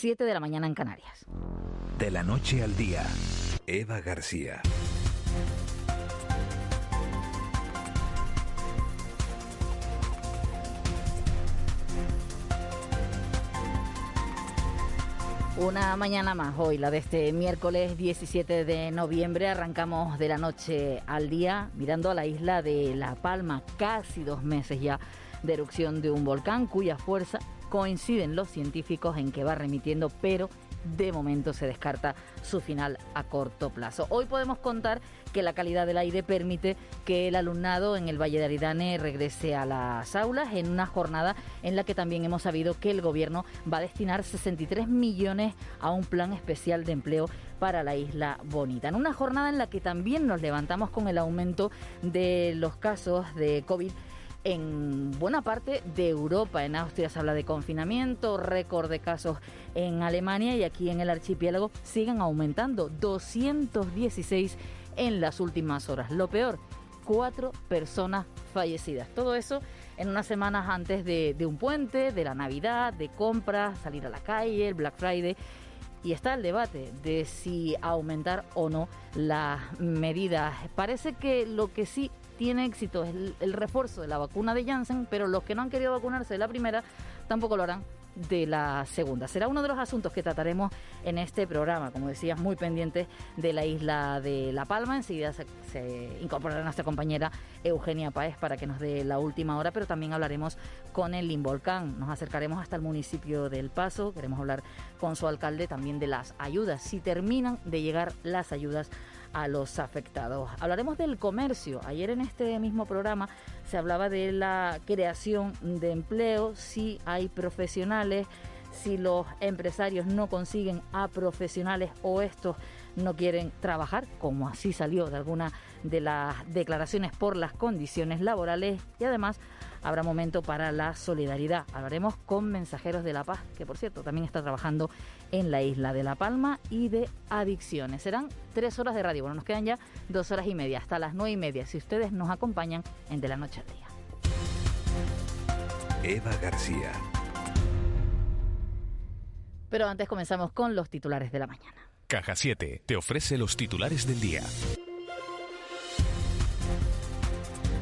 7 de la mañana en Canarias. De la noche al día, Eva García. Una mañana más hoy, la de este miércoles 17 de noviembre. Arrancamos de la noche al día mirando a la isla de La Palma, casi dos meses ya de erupción de un volcán cuya fuerza coinciden los científicos en que va remitiendo, pero de momento se descarta su final a corto plazo. Hoy podemos contar que la calidad del aire permite que el alumnado en el Valle de Aridane regrese a las aulas en una jornada en la que también hemos sabido que el gobierno va a destinar 63 millones a un plan especial de empleo para la isla bonita. En una jornada en la que también nos levantamos con el aumento de los casos de COVID en buena parte de Europa. En Austria se habla de confinamiento, récord de casos en Alemania y aquí en el archipiélago siguen aumentando. 216 en las últimas horas. Lo peor, cuatro personas fallecidas. Todo eso en unas semanas antes de, un puente, de la Navidad, de compras, salir a la calle, el Black Friday y está el debate de si aumentar o no las medidas. Parece que lo que sí tiene éxito el, refuerzo de la vacuna de Janssen, pero los que no han querido vacunarse de la primera tampoco lo harán de la segunda. Será uno de los asuntos que trataremos en este programa, como decías, muy pendientes de la isla de La Palma. Enseguida se, incorporará nuestra compañera Eugenia Paez para que nos dé la última hora, pero también hablaremos con el Involcán. Nos acercaremos hasta el municipio del Paso, queremos hablar con su alcalde también de las ayudas, si terminan de llegar las ayudas a los afectados. Hablaremos del comercio. Ayer en este mismo programa se hablaba de la creación de empleo, si hay profesionales, si los empresarios no consiguen a profesionales o estos no quieren trabajar, como así salió de alguna de las declaraciones por las condiciones laborales y además habrá momento para la solidaridad. Hablaremos con Mensajeros de la Paz, que por cierto también está trabajando en la isla de La Palma y de adicciones. Serán tres horas de radio. Bueno, nos quedan ya dos horas y media, hasta las nueve y media, si ustedes nos acompañan en De la Noche al Día. Eva García. Pero antes comenzamos con los titulares de la mañana. Caja 7 te ofrece los titulares del día.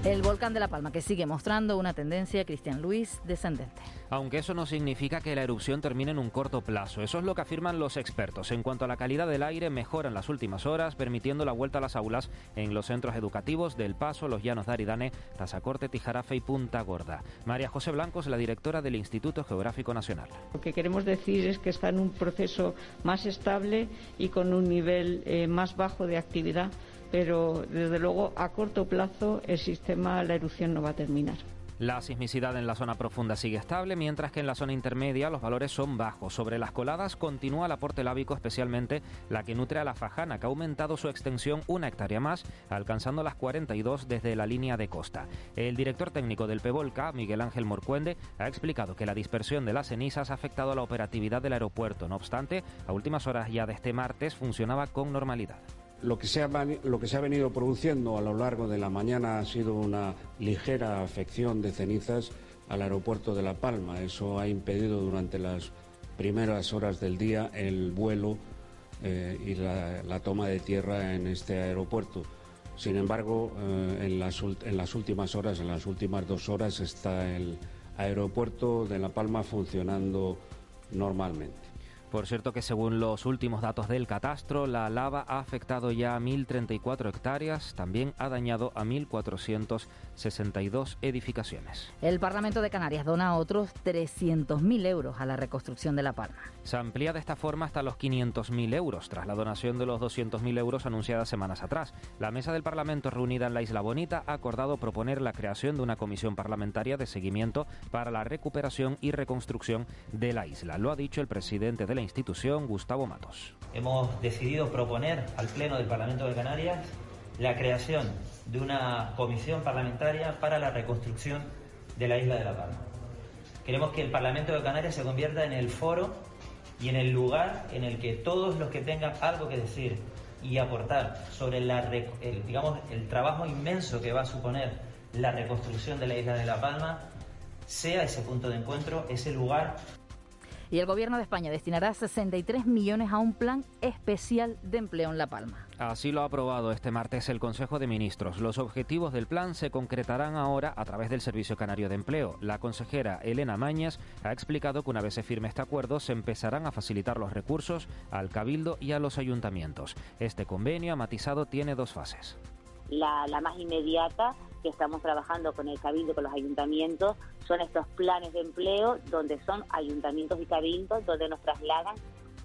El volcán de La Palma, que sigue mostrando una tendencia, Cristian Luis, descendente. Aunque eso no significa que la erupción termine en un corto plazo. Eso es lo que afirman los expertos. En cuanto a la calidad del aire, mejora en las últimas horas, permitiendo la vuelta a las aulas en los centros educativos del Paso, Los Llanos de Aridane, Tazacorte, Tijarafe y Punta Gorda. María José Blanco es la directora del Instituto Geográfico Nacional. Lo que queremos decir es que está en un proceso más estable y con un nivel eh, más bajo de actividad pero desde luego a corto plazo el sistema, la erupción no va a terminar. La sismicidad en la zona profunda sigue estable, mientras que en la zona intermedia los valores son bajos. Sobre las coladas continúa el aporte lábico, especialmente la que nutre a la Fajana, que ha aumentado su extensión una hectárea más, alcanzando las 42 desde la línea de costa. El director técnico del PEVOLCA, Miguel Ángel Morcuende, ha explicado que la dispersión de las cenizas ha afectado a la operatividad del aeropuerto. No obstante, a últimas horas ya de este martes funcionaba con normalidad. Lo que, se ha, lo que se ha venido produciendo a lo largo de la mañana ha sido una ligera afección de cenizas al aeropuerto de La Palma. Eso ha impedido durante las primeras horas del día el vuelo eh, y la, toma de tierra en este aeropuerto. Sin embargo, eh, en, las, en las últimas horas, en las últimas dos horas, está el aeropuerto de La Palma funcionando normalmente. Por cierto que según los últimos datos del catastro, la lava ha afectado ya a 1.034 hectáreas, también ha dañado a 1.462 edificaciones. El Parlamento de Canarias dona otros 300.000 euros a la reconstrucción de La Palma. Se amplía de esta forma hasta los 500.000 euros, tras la donación de los 200.000 euros anunciada semanas atrás. La mesa del Parlamento reunida en la Isla Bonita ha acordado proponer la creación de una comisión parlamentaria de seguimiento para la recuperación y reconstrucción de la isla. Lo ha dicho el presidente del institución, Gustavo Matos. Hemos decidido proponer al Pleno del Parlamento de Canarias la creación de una comisión parlamentaria para la reconstrucción de la isla de La Palma. Queremos que el Parlamento de Canarias se convierta en el foro y en el lugar en el que todos los que tengan algo que decir y aportar sobre la, el, digamos, el trabajo inmenso que va a suponer la reconstrucción de la isla de La Palma sea ese punto de encuentro, ese lugar Y el Gobierno de España destinará 63 millones a un plan especial de empleo en La Palma. Así lo ha aprobado este martes el Consejo de Ministros. Los objetivos del plan se concretarán ahora a través del Servicio Canario de Empleo. La consejera Elena Mañas ha explicado que una vez se firme este acuerdo se empezarán a facilitar los recursos al Cabildo y a los ayuntamientos. Este convenio, ha matizado, tiene dos fases. La, la más inmediata que estamos trabajando con el Cabildo, con los ayuntamientos, son estos planes de empleo donde son ayuntamientos y cabildos donde nos trasladan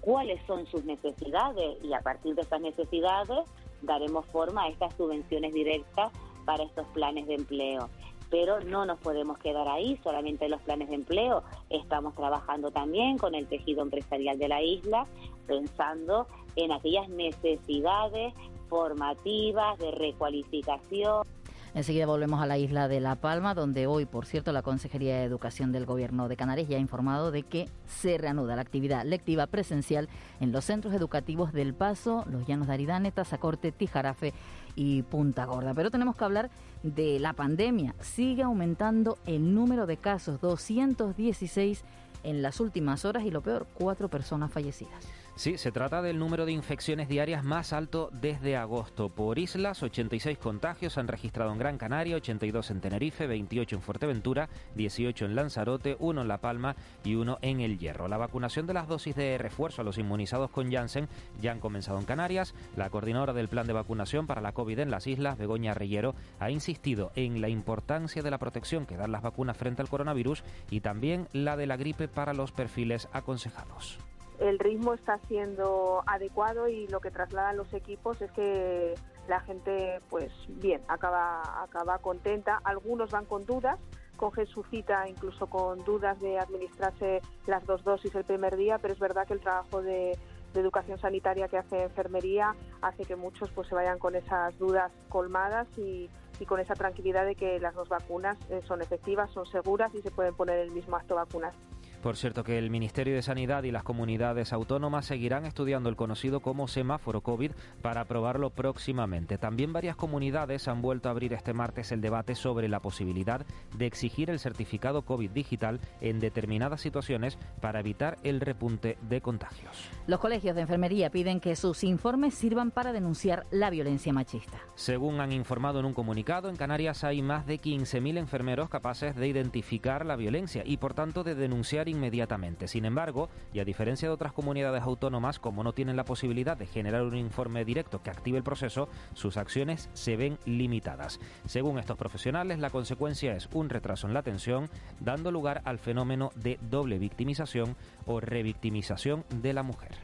cuáles son sus necesidades y a partir de esas necesidades daremos forma a estas subvenciones directas para estos planes de empleo. Pero no nos podemos quedar ahí, solamente en los planes de empleo. Estamos trabajando también con el tejido empresarial de la isla, pensando en aquellas necesidades formativas, de recualificación. Enseguida volvemos a la isla de La Palma, donde hoy, por cierto, la Consejería de Educación del Gobierno de Canarias ya ha informado de que se reanuda la actividad lectiva presencial en los centros educativos del Paso, Los Llanos de Aridane, Tazacorte, Tijarafe y Punta Gorda. Pero tenemos que hablar de la pandemia. Sigue aumentando el número de casos, 216 en las últimas horas y lo peor, cuatro personas fallecidas. Sí, se trata del número de infecciones diarias más alto desde agosto. Por islas, 86 contagios han registrado en Gran Canaria, 82 en Tenerife, 28 en Fuerteventura, 18 en Lanzarote, 1 en La Palma y 1 en El Hierro. La vacunación de las dosis de refuerzo a los inmunizados con Janssen ya han comenzado en Canarias. La coordinadora del plan de vacunación para la COVID en las islas, Begoña Reyero, ha insistido en la importancia de la protección que dan las vacunas frente al coronavirus y también la de la gripe para los perfiles aconsejados el ritmo está siendo adecuado y lo que trasladan los equipos es que la gente, pues bien, acaba, acaba contenta. Algunos van con dudas, cogen su cita incluso con dudas de administrarse las dos dosis el primer día, pero es verdad que el trabajo de, educación sanitaria que hace enfermería hace que muchos pues se vayan con esas dudas colmadas y, y con esa tranquilidad de que las dos vacunas eh, son efectivas, son seguras y se pueden poner el mismo acto vacunas. Por cierto que el Ministerio de Sanidad y las comunidades autónomas seguirán estudiando el conocido como semáforo COVID para aprobarlo próximamente. También varias comunidades han vuelto a abrir este martes el debate sobre la posibilidad de exigir el certificado COVID digital en determinadas situaciones para evitar el repunte de contagios. Los colegios de enfermería piden que sus informes sirvan para denunciar la violencia machista. Según han informado en un comunicado, en Canarias hay más de 15.000 enfermeros capaces de identificar la violencia y por tanto de denunciar inmediatamente. Sin embargo, y a diferencia de otras comunidades autónomas, como no tienen la posibilidad de generar un informe directo que active el proceso, sus acciones se ven limitadas. Según estos profesionales, la consecuencia es un retraso en la atención, dando lugar al fenómeno de doble victimización o revictimización de la mujer.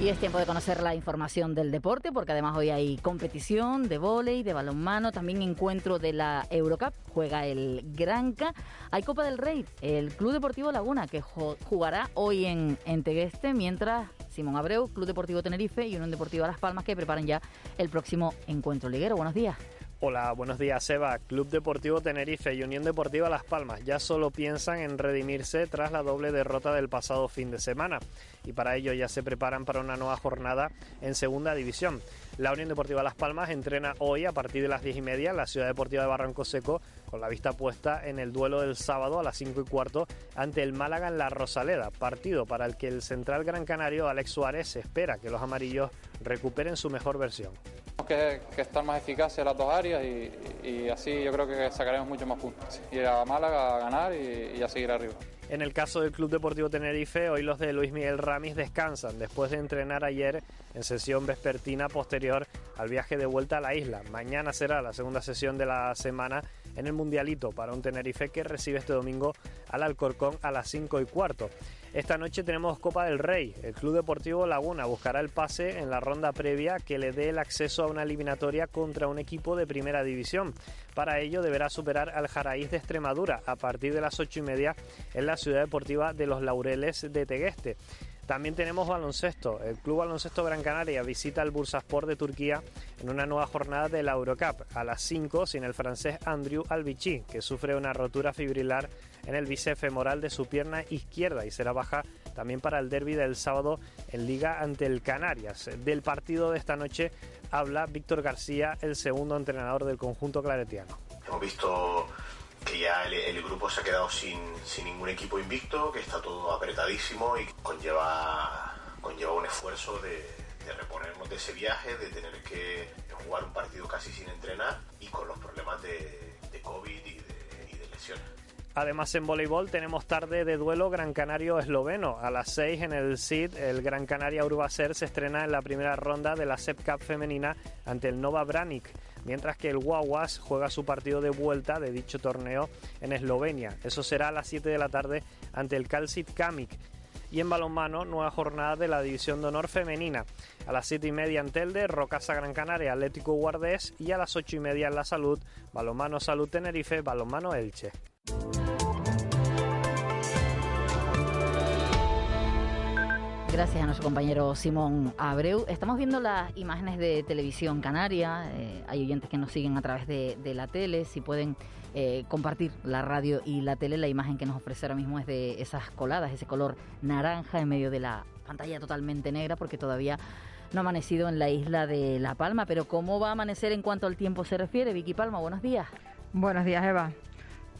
Y es tiempo de conocer la información del deporte, porque además hoy hay competición de vóley, de balonmano, también encuentro de la Eurocup, juega el Granca. Hay Copa del Rey, el Club Deportivo Laguna, que jugará hoy en, en Tegueste, mientras Simón Abreu, Club Deportivo Tenerife y Unión Deportiva Las Palmas, que preparan ya el próximo encuentro liguero. Buenos días. Hola, buenos días, Eva. Club Deportivo Tenerife y Unión Deportiva Las Palmas ya solo piensan en redimirse tras la doble derrota del pasado fin de semana y para ello ya se preparan para una nueva jornada en Segunda División. La Unión Deportiva Las Palmas entrena hoy a partir de las 10 y media en la Ciudad Deportiva de Barranco Seco con la vista puesta en el duelo del sábado a las 5 y cuarto ante el Málaga en la Rosaleda, partido para el que el central gran canario Alex Suárez espera que los amarillos recuperen su mejor versión. Tenemos que, estar más eficaces en las dos áreas y, así yo creo que sacaremos mucho más puntos. Ir a Málaga a ganar y a seguir arriba. En el caso del Club Deportivo Tenerife, hoy los de Luis Miguel Ramis descansan después de entrenar ayer en sesión vespertina posterior al viaje de vuelta a la isla. Mañana será la segunda sesión de la semana en el Mundialito para un Tenerife que recibe este domingo al Alcorcón a las 5 y cuarto. Esta noche tenemos Copa del Rey. El Club Deportivo Laguna buscará el pase en la ronda previa que le dé el acceso a una eliminatoria contra un equipo de primera división. Para ello deberá superar al Jaraíz de Extremadura a partir de las ocho y media en la Ciudad Deportiva de los Laureles de Tegueste. También tenemos baloncesto. El Club Baloncesto Gran Canaria visita el Bursaspor de Turquía en una nueva jornada de la Eurocup a las 5 sin el francés Andrew Albici, que sufre una rotura fibrilar en el bíceps femoral de su pierna izquierda y será baja también para el derby del sábado en Liga ante el Canarias. Del partido de esta noche habla Víctor García, el segundo entrenador del conjunto claretiano. Hemos visto que ya el, grupo se ha quedado sin, sin, ningún equipo invicto, que está todo apretadísimo y conlleva, conlleva un esfuerzo de, de reponernos de ese viaje, de tener que jugar un partido casi sin entrenar y con los problemas de, de COVID y de, lesiones. Además, en voleibol tenemos tarde de duelo Gran Canario esloveno. A las 6 en el SID, el Gran Canaria Urbaser se estrena en la primera ronda de la SEP Cup femenina ante el Nova Branik, mientras que el Wawas juega su partido de vuelta de dicho torneo en Eslovenia. Eso será a las 7 de la tarde ante el Calcit Kamik. Y en balonmano, nueva jornada de la División de Honor Femenina. A las 7 y media en Telde, Rocasa Gran Canaria, Atlético Guardés y a las 8 y media en La Salud, Balonmano Salud Tenerife, Balonmano Elche. Gracias a nuestro compañero Simón Abreu. Estamos viendo las imágenes de televisión canaria. Eh, hay oyentes que nos siguen a través de, la tele. Si pueden eh, compartir la radio y la tele, la imagen que nos ofrece ahora mismo es de esas coladas, ese color naranja en medio de la pantalla totalmente negra, porque todavía no ha amanecido en la isla de La Palma. Pero ¿cómo va a amanecer en cuanto al tiempo se refiere? Vicky Palma, buenos días. Buenos días, Eva.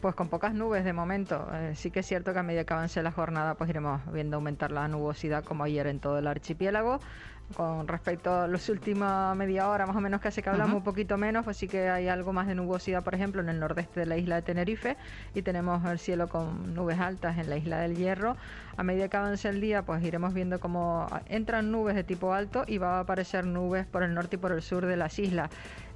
Pues con pocas nubes de momento. Eh, sí que es cierto que a medida que avance la jornada, pues iremos viendo aumentar la nubosidad como ayer en todo el archipiélago con respecto a los últimos media hora más o menos que hace que hablamos un poquito menos, pues sí que hay algo más de nubosidad, por ejemplo, en el nordeste de la isla de Tenerife y tenemos el cielo con nubes altas en la isla del Hierro. A medida que avance el día, pues iremos viendo cómo entran nubes de tipo alto y va a aparecer nubes por el norte y por el sur de las islas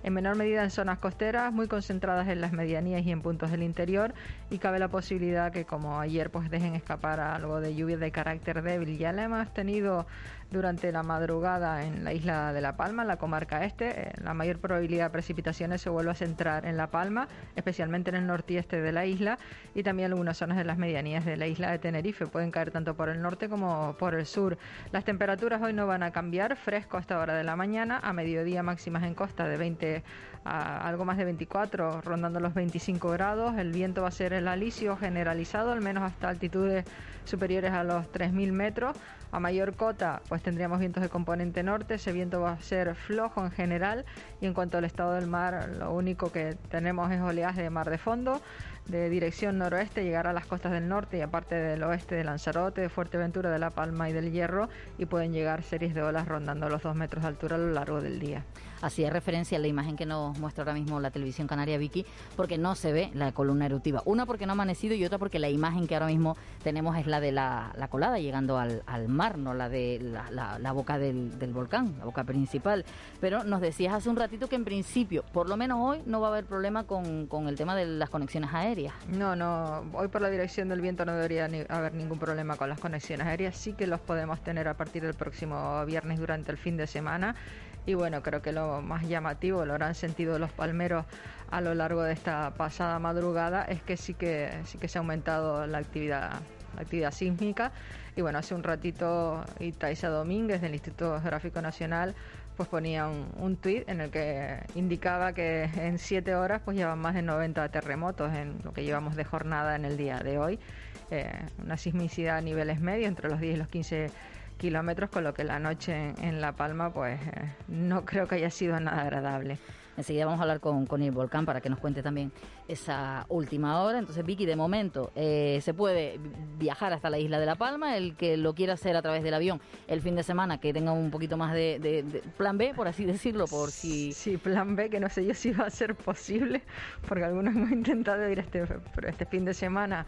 en menor medida en zonas costeras, muy concentradas en las medianías y en puntos del interior, y cabe la posibilidad que como ayer pues dejen escapar algo de lluvia de carácter débil. Ya la hemos tenido durante la madrugada en la isla de La Palma, en la comarca este. Eh, la mayor probabilidad de precipitaciones se vuelve a centrar en La Palma, especialmente en el noreste de la isla y también algunas zonas de las medianías de la isla de Tenerife. Pueden caer tanto por el norte como por el sur. Las temperaturas hoy no van a cambiar, fresco hasta hora de la mañana, a mediodía máximas en costa de 20 a algo más de 24, rondando los 25 grados. El viento va a ser el alisio generalizado, al menos hasta altitudes superiores a los 3.000 metros. A mayor cota, pues tendríamos vientos de componente norte, ese viento va a ser flojo en general y en cuanto al estado del mar, lo único que tenemos es oleaje de mar de fondo de dirección noroeste, llegar a las costas del norte y aparte del oeste de Lanzarote, de Fuerteventura, de La Palma y del Hierro y pueden llegar series de olas rondando los dos metros de altura a lo largo del día. Hacía referencia a la imagen que nos muestra ahora mismo la televisión canaria Vicky, porque no se ve la columna eruptiva. Una porque no ha amanecido y otra porque la imagen que ahora mismo tenemos es la de la, colada llegando al, mar, no la de la, boca del, volcán, la boca principal. Pero nos decías hace un ratito que en principio, por lo menos hoy, no va a haber problema con, con el tema de las conexiones aéreas. No, no, hoy por la dirección del viento no debería haber ningún problema con las conexiones aéreas. Sí que los podemos tener a partir del próximo viernes durante el fin de semana y bueno, creo que lo más llamativo, lo habrán sentido los palmeros a lo largo de esta pasada madrugada, es que sí que sí que se ha aumentado la actividad, la actividad sísmica. Y bueno, hace un ratito Itaisa Domínguez del Instituto Geográfico Nacional pues ponía un, un tuit en el que indicaba que en siete horas pues llevan más de 90 terremotos en lo que llevamos de jornada en el día de hoy. Eh, una sismicidad a niveles medios entre los 10 y los 15 kilómetros, con lo que la noche en, La Palma pues eh, no creo que haya sido nada agradable. Enseguida vamos a hablar con, con el volcán para que nos cuente también esa última hora. Entonces, Vicky, de momento eh, se puede viajar hasta la isla de La Palma. El que lo quiera hacer a través del avión el fin de semana, que tenga un poquito más de, plan B, por así decirlo, por si. Sí, plan B, que no sé yo si va a ser posible, porque algunos hemos intentado ir este, este fin de semana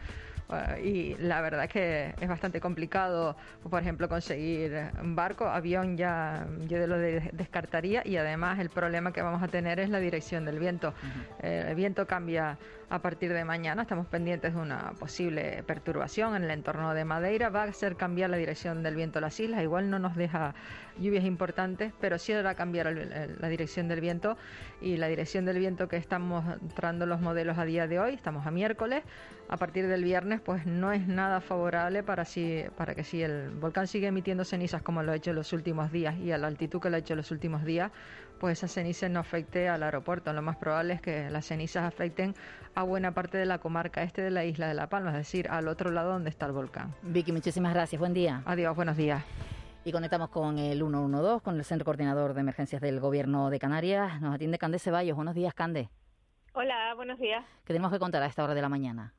y la verdad es que es bastante complicado, por ejemplo, conseguir un barco, avión ya yo lo descartaría y además el problema que vamos a tener es la dirección del viento. el viento cambia a partir de mañana, estamos pendientes de una posible perturbación en el entorno de Madeira, va a hacer cambiar la dirección del viento a las islas, igual no nos deja lluvias importantes, pero sí a cambiar la dirección del viento. Y la dirección del viento que están mostrando los modelos a día de hoy, estamos a miércoles, a partir del viernes viernes, pues no es nada favorable para, si, para que si el volcán sigue emitiendo cenizas como lo ha hecho en los últimos días y a la altitud que lo ha hecho en los últimos días, pues esa ceniza no afecte al aeropuerto. Lo más probable es que las cenizas afecten a buena parte de la comarca este de la isla de La Palma, es decir, al otro lado donde está el volcán. Vicky, muchísimas gracias. Buen día. Adiós, buenos días. Y conectamos con el 112, con el Centro Coordinador de Emergencias del Gobierno de Canarias. Nos atiende Cande Ceballos. Buenos días, Cande. Hola, buenos días. ¿Qué tenemos que contar a esta hora de la mañana?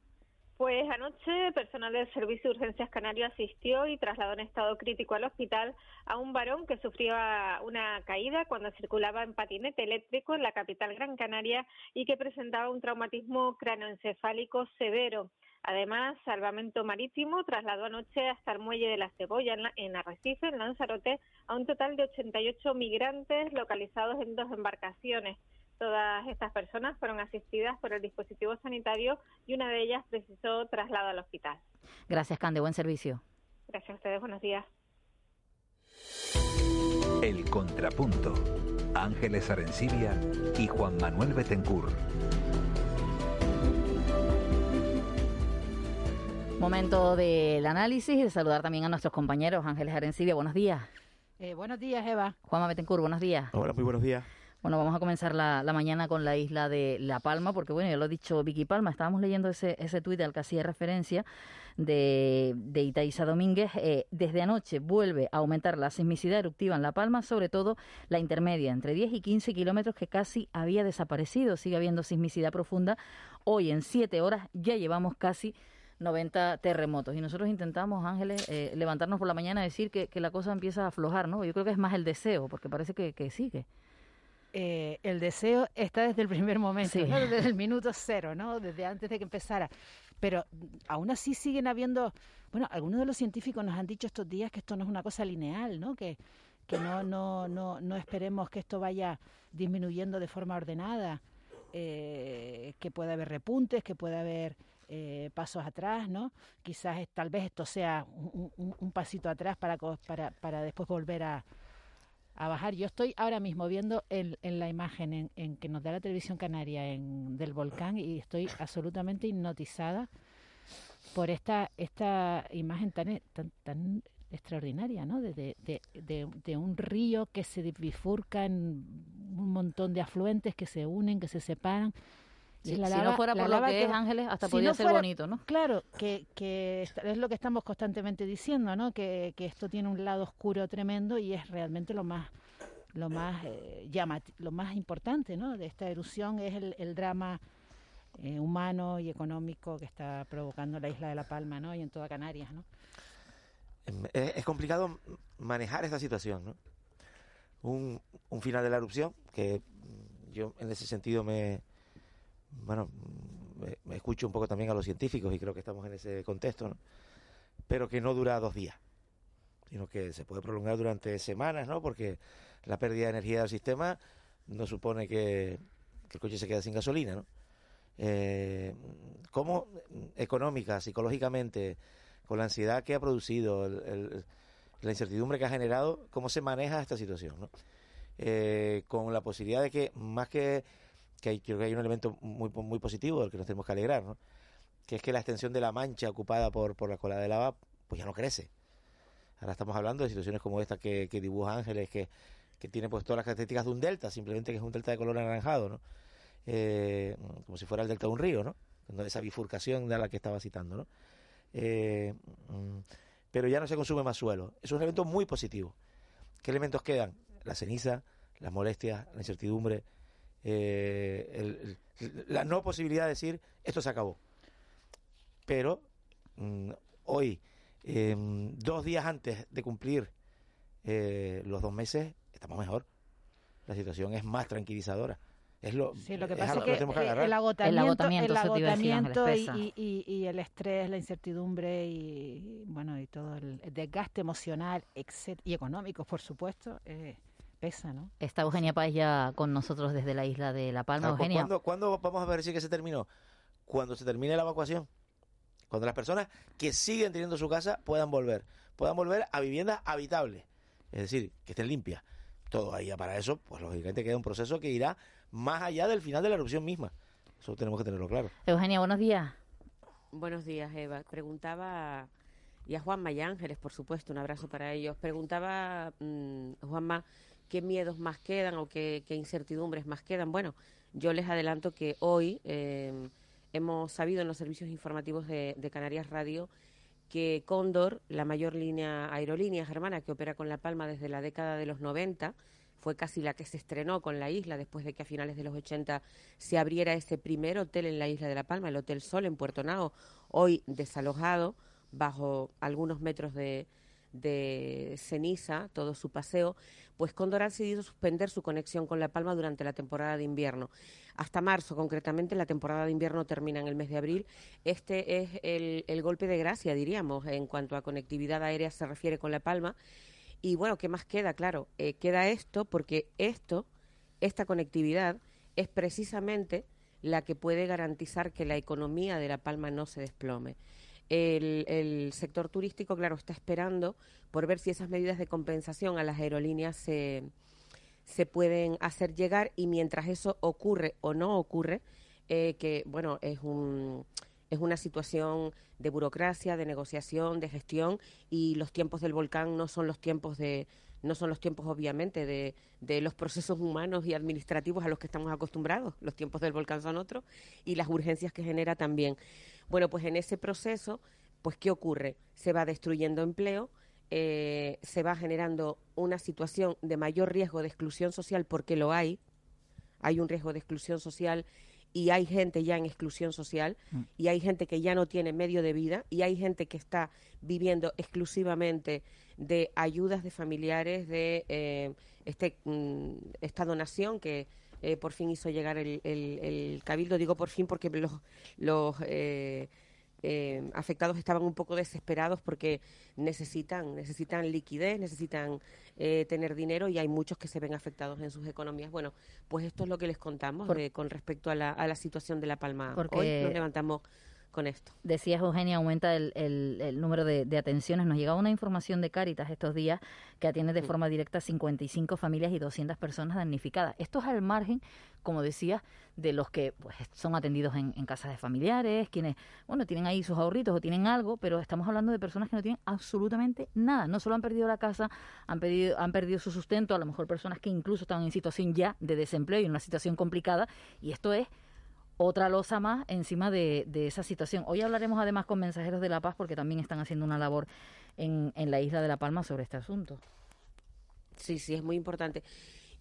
Pues anoche personal del Servicio de Urgencias Canario asistió y trasladó en estado crítico al hospital a un varón que sufría una caída cuando circulaba en patinete eléctrico en la capital Gran Canaria y que presentaba un traumatismo cranoencefálico severo. Además, Salvamento Marítimo trasladó anoche hasta el muelle de la Cebolla en, Arrecife, en Lanzarote, a un total de 88 migrantes localizados en dos embarcaciones. Todas estas personas fueron asistidas por el dispositivo sanitario y una de ellas precisó traslado al hospital. Gracias, Cande. Buen servicio. Gracias a ustedes. Buenos días. El Contrapunto. Ángeles Arencibia y Juan Manuel Betencur. Momento del análisis y de saludar también a nuestros compañeros. Ángeles Arencibia, buenos días. Eh, buenos días, Eva. Juan Betencur, buenos días. Hola, muy buenos días. Bueno, vamos a comenzar la, mañana con la isla de La Palma, porque bueno, ya lo ha dicho Vicky Palma, estábamos leyendo ese, ese tuit al que hacía referencia de, de Itaiza Domínguez. Eh, desde anoche vuelve a aumentar la sismicidad eruptiva en La Palma, sobre todo la intermedia, entre 10 y 15 kilómetros que casi había desaparecido. Sigue habiendo sismicidad profunda. Hoy en 7 horas ya llevamos casi 90 terremotos. Y nosotros intentamos, Ángeles, eh, levantarnos por la mañana y decir que, la cosa empieza a aflojar, ¿no? Yo creo que es más el deseo, porque parece que sigue. Eh, el deseo está desde el primer momento, desde el minuto cero, ¿no? desde antes de que empezara. Pero aún así siguen habiendo, bueno, algunos de los científicos nos han dicho estos días que esto no es una cosa lineal, ¿no? que, que no, no, no, no esperemos que esto vaya disminuyendo de forma ordenada, eh, que puede haber repuntes, que puede haber eh, pasos atrás, ¿no? Quizás tal vez esto sea un, pasito atrás para, para, para después volver a, a bajar. Yo estoy ahora mismo viendo en, en la imagen en, que nos da la televisión canaria en, del volcán y estoy absolutamente hipnotizada por esta esta imagen tan tan, tan extraordinaria, ¿no? De, de, un río que se bifurca en un montón de afluentes que se unen, que se separan si no fuera por lo que, es Ángeles, hasta podría ser bonito, ¿no? Claro, que, que es lo que estamos constantemente diciendo, ¿no? Que, que esto tiene un lado oscuro tremendo y es realmente lo más lo más eh, lo más importante, ¿no? De esta erupción es el, el drama eh, humano y económico que está provocando la isla de La Palma, ¿no? Y en toda Canarias, ¿no? Em, es, complicado manejar esta situación, ¿no? Un, un final de la erupción que yo en ese sentido me bueno, me, escucho un poco también a los científicos y creo que estamos en ese contexto, pero que no dura dos días, sino que se puede prolongar durante semanas, ¿no? Porque la pérdida de energía del sistema no supone que, el coche se quede sin gasolina, ¿no? Eh, ¿Cómo económica, psicológicamente, con la ansiedad que ha producido, la incertidumbre que ha generado, cómo se maneja esta situación, ¿no? Eh, con la posibilidad de que más que que hay, creo que hay un elemento muy, muy positivo del que nos tenemos que alegrar, ¿no? que es que la extensión de la mancha ocupada por, por la cola de lava pues ya no crece. Ahora estamos hablando de situaciones como esta que, que dibuja Ángeles, que, que tiene pues todas las características de un delta, simplemente que es un delta de color anaranjado, ¿no? Eh, como si fuera el delta de un río, ¿no? Esa bifurcación de la que estaba citando, ¿no? Eh, mm, pero ya no se consume más suelo. Es un elemento muy positivo. ¿Qué elementos quedan? La ceniza, las molestias, la incertidumbre, eh, la no posibilidad de decir esto se acabó. Pero mm, hoy, em, dos días antes de cumplir eh, los dos meses, estamos mejor. La situación es más tranquilizadora. Es lo, lo que pasa es, que, el agotamiento, el agotamiento, y, el estrés, la incertidumbre y bueno y todo el desgaste emocional y económico, por supuesto, eh, pesa, ¿no? Está Eugenia Páez ya con nosotros desde la isla de La Palma. Eugenia. ¿cuándo, ¿Cuándo vamos a ver si que se terminó? Cuando se termine la evacuación. Cuando las personas que siguen teniendo su casa puedan volver. Puedan volver a viviendas habitables. Es decir, que estén limpias. Todo ahí para eso, pues lógicamente queda un proceso que irá más allá del final de la erupción misma. Eso tenemos que tenerlo claro. Eugenia, buenos días. Buenos días, Eva. Preguntaba, y a Juanma y Ángeles, por supuesto, un abrazo para ellos. Preguntaba, mm, Juanma, ¿qué miedos más quedan o qué, incertidumbres más quedan? Bueno, yo les adelanto que hoy eh, hemos sabido en los servicios informativos de, Canarias Radio que Cóndor, la mayor línea aerolínea germana que opera con La Palma desde la década de los 90, fue casi la que se estrenó con la isla después de que a finales de los 80 se abriera ese primer hotel en la isla de La Palma, el Hotel Sol en Puerto Nao, hoy desalojado bajo algunos metros de, de ceniza, todo su paseo, pues Cóndor ha decidido suspender su conexión con La Palma durante la temporada de invierno. Hasta marzo, concretamente, la temporada de invierno termina en el mes de abril. Este es el, el golpe de gracia, diríamos, en cuanto a conectividad aérea se refiere con La Palma. Y bueno, ¿qué más queda? Claro, eh, queda esto porque esto, esta conectividad, es precisamente la que puede garantizar que la economía de La Palma no se desplome. El, el, sector turístico, claro, está esperando por ver si esas medidas de compensación a las aerolíneas se, se pueden hacer llegar y mientras eso ocurre o no ocurre, eh, que bueno, es un es una situación de burocracia, de negociación, de gestión y los tiempos del volcán no son los tiempos de no son los tiempos obviamente de, de los procesos humanos y administrativos a los que estamos acostumbrados. Los tiempos del volcán son otros y las urgencias que genera también. Bueno, pues en ese proceso, pues ¿qué ocurre? Se va destruyendo empleo, eh, se va generando una situación de mayor riesgo de exclusión social porque lo hay. Hay un riesgo de exclusión social y hay gente ya en exclusión social mm. y hay gente que ya no tiene medio de vida y hay gente que está viviendo exclusivamente de ayudas de familiares, de eh, este, mm, esta donación que eh, por fin hizo llegar el, el, Cabildo. Digo por fin porque los, los eh, eh, afectados estaban un poco desesperados porque necesitan, necesitan liquidez, necesitan eh, tener dinero y hay muchos que se ven afectados en sus economías. Bueno, pues esto es lo que les contamos con respecto a la, a la situación de La Palma. Hoy nos levantamos con esto. Decías, Eugenia, aumenta el, el, número de, atenciones. Nos llega una información de Cáritas estos días que atiende de forma directa 55 familias y 200 personas damnificadas. Esto es al margen, como decías, de los que pues, son atendidos en, casas de familiares, quienes, bueno, tienen ahí sus ahorritos o tienen algo, pero estamos hablando de personas que no tienen absolutamente nada. No solo han perdido la casa, han, perdido, han perdido su sustento, a lo mejor personas que incluso están en situación ya de desempleo y en una situación complicada. Y esto es otra losa más encima de, esa situación. Hoy hablaremos además con Mensajeros de la Paz porque también están haciendo una labor en, en la isla de La Palma sobre este asunto. Sí, sí, es muy importante.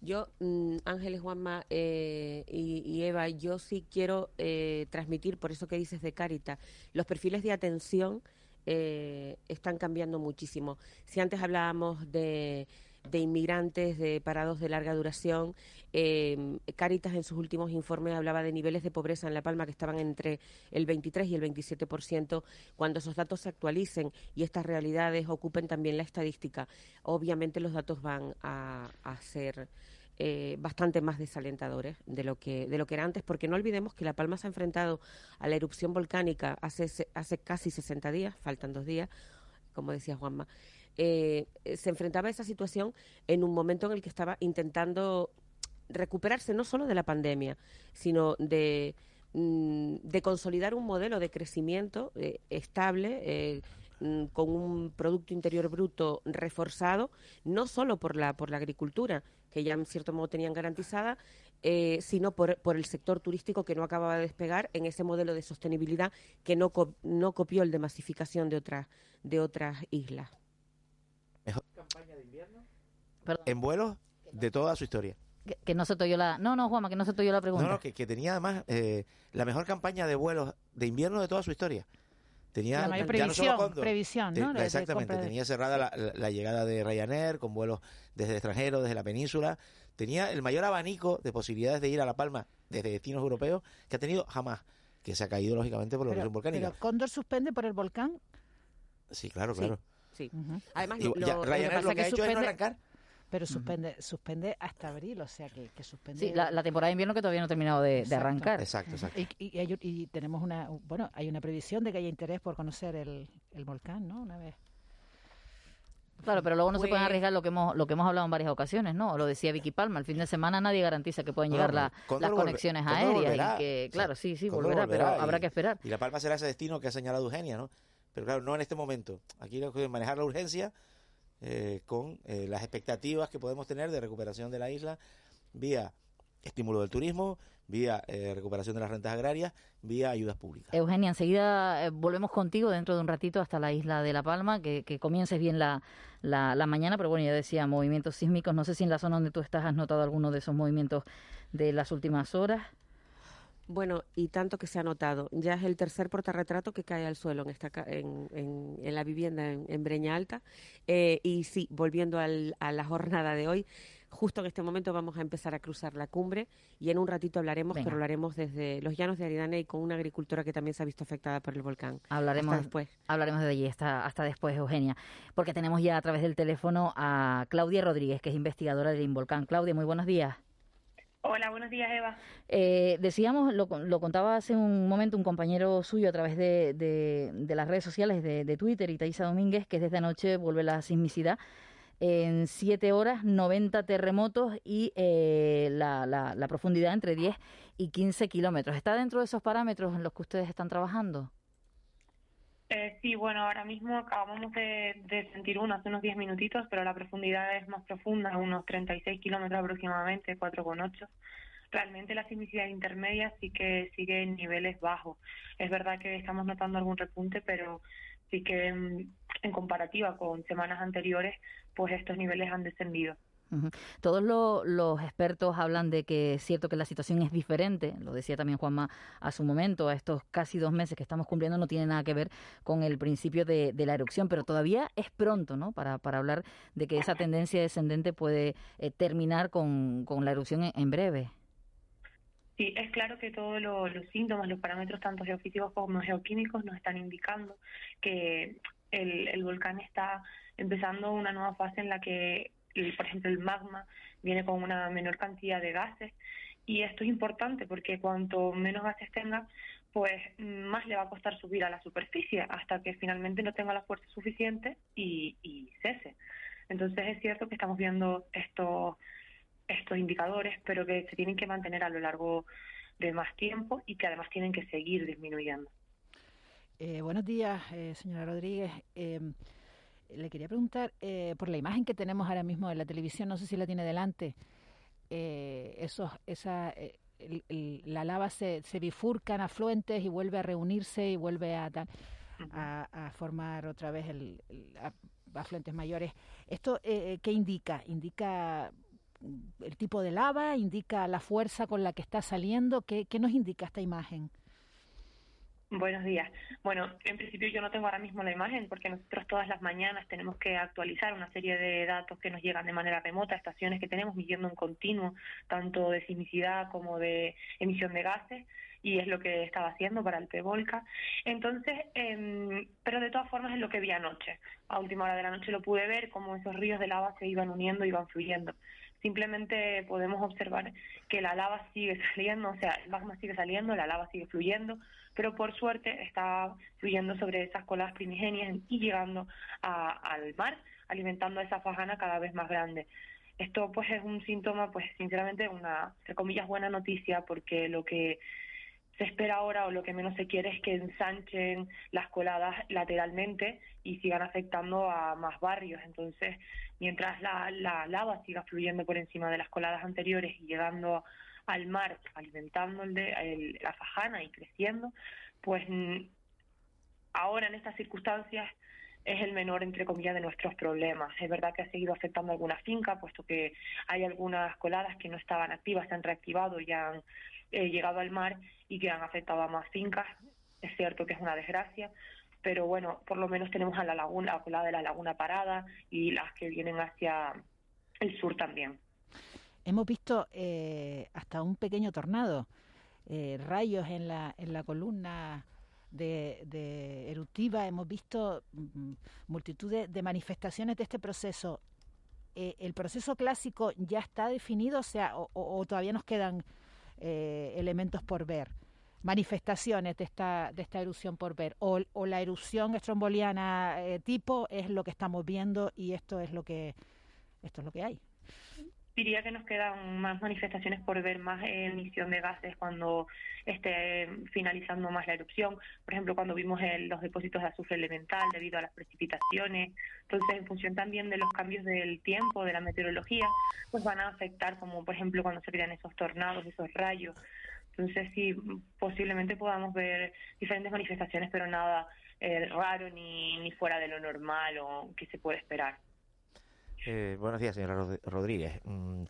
Yo, mm, Ángeles, Juanma eh, y, Eva, yo sí quiero eh, transmitir, por eso que dices de Carita, los perfiles de atención eh, están cambiando muchísimo. Si antes hablábamos de de inmigrantes, de parados de larga duración. Eh, Caritas en sus últimos informes hablaba de niveles de pobreza en La Palma que estaban entre el 23 y el 27%. Cuando esos datos se actualicen y estas realidades ocupen también la estadística, obviamente los datos van a, ser eh, bastante más desalentadores de lo que de lo que era antes, porque no olvidemos que La Palma se ha enfrentado a la erupción volcánica hace hace casi 60 días, faltan dos días, como decía Juanma. Eh, se enfrentaba a esa situación en un momento en el que estaba intentando recuperarse no solo de la pandemia, sino de, mm, de consolidar un modelo de crecimiento eh, estable. Eh, mm, con un Producto Interior Bruto reforzado, no solo por la, por la agricultura, que ya en cierto modo tenían garantizada, sino por, por, el sector turístico que no acababa de despegar en ese modelo de sostenibilidad que no, no copió el de masificación de otras, de otras islas campaña de invierno en vuelos de toda su historia. Que, no se te oyó la... No, no, Juanma, que no se te oyó la pregunta. No, no, que, tenía además eh, la mejor campaña de vuelos de invierno de toda su historia. Tenía la mayor previsión, previsión ¿no? exactamente, tenía cerrada la, llegada de Ryanair con vuelos desde el extranjero, desde la península. Tenía el mayor abanico de posibilidades de ir a La Palma desde destinos europeos que ha tenido jamás, que se ha caído lógicamente por la erupción volcánica. Pero Cóndor suspende por el volcán. Sí, claro, claro. Sí. Además, lo, lo, que, ha hecho es no arrancar. Pero suspende, suspende hasta abril, o sea que, que suspende. Sí, la, temporada de invierno que todavía no ha terminado de, arrancar. Exacto, exacto. Y, y, tenemos una, bueno, hay una previsión de que haya interés por conocer el, el volcán, ¿no? Una vez. Claro, pero luego no se pueden arriesgar lo que hemos lo que hemos hablado en varias ocasiones, ¿no? Lo decía Vicky Palma, el fin de semana nadie garantiza que pueden llegar las conexiones aéreas y que, claro, sí, sí, volverá, pero habrá que esperar. Y La Palma será ese destino que ha señalado Eugenia, ¿no? Pero claro, no en este momento. Aquí hay que manejar la urgencia eh, con eh, las expectativas que podemos tener de recuperación de la isla vía estímulo del turismo, vía eh, recuperación de las rentas agrarias, vía ayudas públicas. Eugenia, enseguida eh, volvemos contigo dentro de un ratito hasta la isla de La Palma, que, que comiences bien la, la, mañana, pero bueno, ya decía, movimientos sísmicos, no sé si en la zona donde tú estás has notado alguno de esos movimientos de las últimas horas. Bueno, y tanto que se ha notado. Ya es el tercer portarretrato que cae al suelo en, esta, en, en, la vivienda en, Breña Alta. Eh, y sí, volviendo al, a la jornada de hoy, Justo en este momento vamos a empezar a cruzar la cumbre y en un ratito hablaremos, pero hablaremos desde los llanos de Aridane y con una agricultora que también se ha visto afectada por el volcán. Hablaremos después. Hablaremos de allí hasta, hasta después, Eugenia, porque tenemos ya a través del teléfono a Claudia Rodríguez, que es investigadora del Involcán. Claudia, muy buenos días. Hola, buenos días, Eva. Eh, decíamos, lo, lo, contaba hace un momento un compañero suyo a través de, las redes sociales de, Twitter, Itaísa Domínguez, que desde anoche vuelve la sismicidad en 7 horas, 90 terremotos y eh, la, la, profundidad entre 10 y 15 kilómetros. ¿Está dentro de esos parámetros en los que ustedes están trabajando? Eh, sí, bueno, ahora mismo acabamos de, de, sentir uno hace unos 10 minutitos, pero la profundidad es más profunda, unos 36 kilómetros aproximadamente, 4,8. Realmente la sismicidad intermedia sí que sigue en niveles bajos. Es verdad que estamos notando algún repunte, pero sí que en, comparativa con semanas anteriores, pues estos niveles han descendido. Todos los expertos hablan de que es cierto que la situación es diferente, lo decía también Juanma a su momento, a estos casi dos meses que estamos cumpliendo no tiene nada que ver con el principio de, la erupción, pero todavía es pronto ¿no? para, hablar de que esa tendencia descendente puede eh, terminar con, la erupción en breve. Sí, es claro que todos los síntomas, los parámetros tanto geofísicos como geoquímicos nos están indicando que el volcán está empezando una nueva fase en la que, por ejemplo, el magma viene con una menor cantidad de gases y esto es importante porque cuanto menos gases tenga, pues más le va a costar subir a la superficie hasta que finalmente no tenga la fuerza suficiente y, y cese. Entonces es cierto que estamos viendo estos estos indicadores, pero que se tienen que mantener a lo largo de más tiempo y que además tienen que seguir disminuyendo. Eh, buenos días, eh, señora Rodríguez. Eh, le quería preguntar por la imagen que tenemos ahora mismo en la televisión, no sé si la tiene delante. esos, esa, la lava se, se bifurca en afluentes y vuelve a reunirse y vuelve a, a, formar otra vez el, afluentes mayores. ¿Esto qué indica? ¿Indica el tipo de lava, indica la fuerza con la que está saliendo. ¿Qué, qué nos indica esta imagen? Buenos días. Bueno, en principio yo no tengo ahora mismo la imagen porque nosotros todas las mañanas tenemos que actualizar una serie de datos que nos llegan de manera remota, estaciones que tenemos midiendo en continuo, tanto de sismicidad como de emisión de gases, y es lo que estaba haciendo para el Pevolca. Entonces, eh, pero de todas formas es lo que vi anoche. A última hora de la noche lo pude ver, cómo esos ríos de lava se iban uniendo, iban fluyendo simplemente podemos observar que la lava sigue saliendo, o sea, el magma sigue saliendo, la lava sigue fluyendo, pero por suerte está fluyendo sobre esas colas primigenias y llegando al mar, alimentando a esa fajana cada vez más grande. Esto pues es un síntoma, pues sinceramente una, entre comillas, buena noticia porque lo que se espera ahora o lo que menos se quiere es que ensanchen las coladas lateralmente y sigan afectando a más barrios. Entonces, mientras la, la lava siga fluyendo por encima de las coladas anteriores y llegando al mar, alimentando el la fajana y creciendo, pues ahora en estas circunstancias es el menor, entre comillas, de nuestros problemas. Es verdad que ha seguido afectando a algunas fincas, puesto que hay algunas coladas que no estaban activas, se han reactivado y han eh, llegado al mar y que han afectado a más fincas. Es cierto que es una desgracia, pero bueno, por lo menos tenemos a la laguna, a la de la laguna parada y las que vienen hacia el sur también. Hemos visto eh, hasta un pequeño tornado, eh, rayos en la, en la columna de, de eruptiva, hemos visto mm, multitud de, manifestaciones de este proceso. Eh, ¿El proceso clásico ya está definido, o sea, o todavía nos quedan elementos por ver? manifestaciones de esta, de esta erupción por ver, o, la erupción estromboliana eh, tipo es lo que estamos viendo y esto es lo que, esto es lo que hay diría que nos quedan más manifestaciones por ver, más emisión de gases cuando esté finalizando más la erupción. Por ejemplo, cuando vimos los depósitos de azufre elemental debido a las precipitaciones. Entonces, en función también de los cambios del tiempo, de la meteorología, pues van a afectar, como por ejemplo cuando se crean esos tornados, esos rayos. Entonces, sí, posiblemente podamos ver diferentes manifestaciones, pero nada eh, raro ni, ni fuera de lo normal o que se puede esperar. Eh, buenos días, señora Rodríguez. Mm,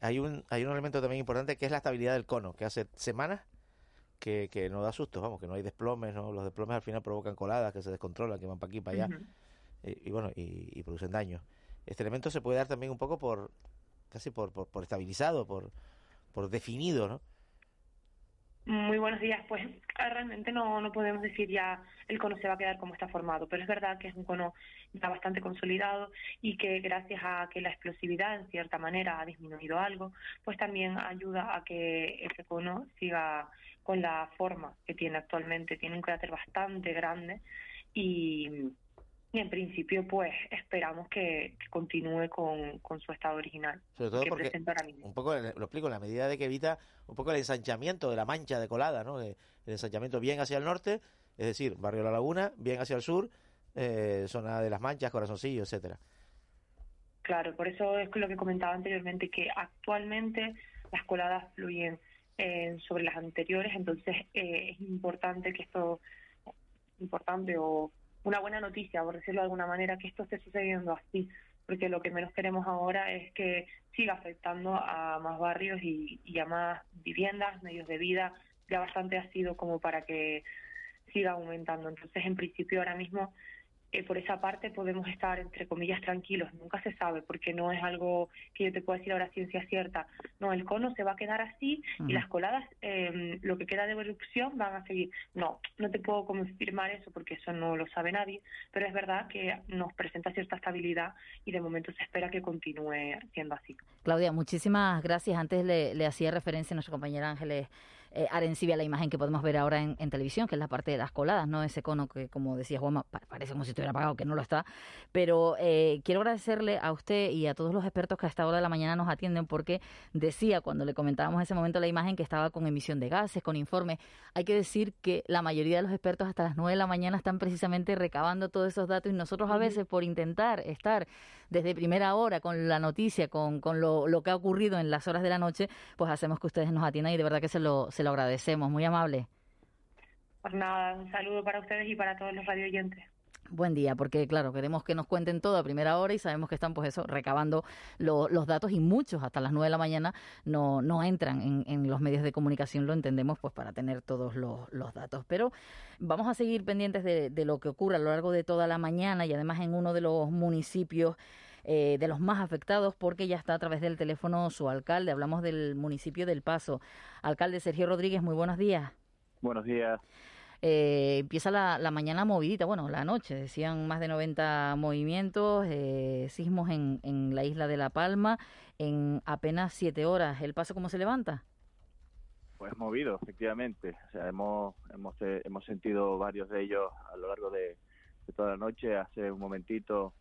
hay, un, hay un elemento también importante que es la estabilidad del cono, que hace semanas que, que no da susto, vamos, que no hay desplomes, ¿no? Los desplomes al final provocan coladas que se descontrolan, que van para aquí, para allá, y, bueno, y, producen daño. Este elemento se puede dar también un poco por, casi por, por, por estabilizado, por, por definido, ¿no? Muy buenos días. Pues ah, realmente no, no podemos decir ya el cono se va a quedar como está formado, pero es verdad que es un cono ya bastante consolidado y que gracias a que la explosividad en cierta manera ha disminuido algo, pues también ayuda a que ese cono siga con la forma que tiene actualmente. Tiene un cráter bastante grande y y en principio pues esperamos que, continúe con, su estado original. Sobre todo porque un poco lo explico en la medida de que evita un poco el ensanchamiento de la mancha de colada, ¿no? El ensanchamiento bien hacia el norte, es decir, barrio La Laguna, bien hacia el sur, eh, zona de las manchas, corazoncillo, etcétera. Claro, por eso es lo que comentaba anteriormente que actualmente las coladas fluyen eh, sobre las anteriores, entonces eh, es importante que esto importante o una buena noticia, por decirlo de alguna manera, que esto esté sucediendo así, porque lo que menos queremos ahora es que siga afectando a más barrios y, y a más viviendas, medios de vida, ya bastante ha sido como para que siga aumentando. Entonces, en principio, ahora mismo eh, por esa parte podemos estar, entre comillas, tranquilos. Nunca se sabe, porque no es algo que yo te pueda decir ahora ciencia cierta. No, el cono se va a quedar así y las coladas, eh, lo que queda de erupción, van a seguir. No, no te puedo confirmar eso porque eso no lo sabe nadie, pero es verdad que nos presenta cierta estabilidad y de momento se espera que continúe siendo así. Claudia, muchísimas gracias. Antes le, le hacía referencia a nuestra compañera Ángeles eh, Arencibia la imagen que podemos ver ahora en, televisión, que es la parte de las coladas, ¿no? Ese cono que, como decía Juanma, parece como si estuviera apagado, que no lo está. Pero eh, quiero agradecerle a usted y a todos los expertos que a esta hora de la mañana nos atienden, porque decía cuando le comentábamos ese momento la imagen que estaba con emisión de gases, con informes. Hay que decir que la mayoría de los expertos hasta las 9 de la mañana están precisamente recabando todos esos datos y nosotros a veces por intentar estar desde primera hora con la noticia, con, con lo, lo, que ha ocurrido en las horas de la noche, pues hacemos que ustedes nos atiendan y de verdad que se lo, se lo agradecemos. Muy amable. Pues nada, un saludo para ustedes y para todos los radio oyentes. Buen día, porque claro, queremos que nos cuenten todo a primera hora y sabemos que están pues eso, recabando los datos y muchos hasta las nueve de la mañana no, no entran en, en, los medios de comunicación, lo entendemos pues para tener todos los, los datos. Pero vamos a seguir pendientes de, de, lo que ocurra a lo largo de toda la mañana y además en uno de los municipios eh, de los más afectados porque ya está a través del teléfono su alcalde. Hablamos del municipio del Paso. Alcalde Sergio Rodríguez, muy buenos días. Buenos días. Eh, empieza la, la, mañana movidita, bueno, la noche, decían más de 90 movimientos, eh, sismos en, en la isla de La Palma, en apenas siete horas. ¿El paso cómo se levanta? Pues movido, efectivamente. O sea, hemos, hemos, eh, hemos sentido varios de ellos a lo largo de, de toda la noche. Hace un momentito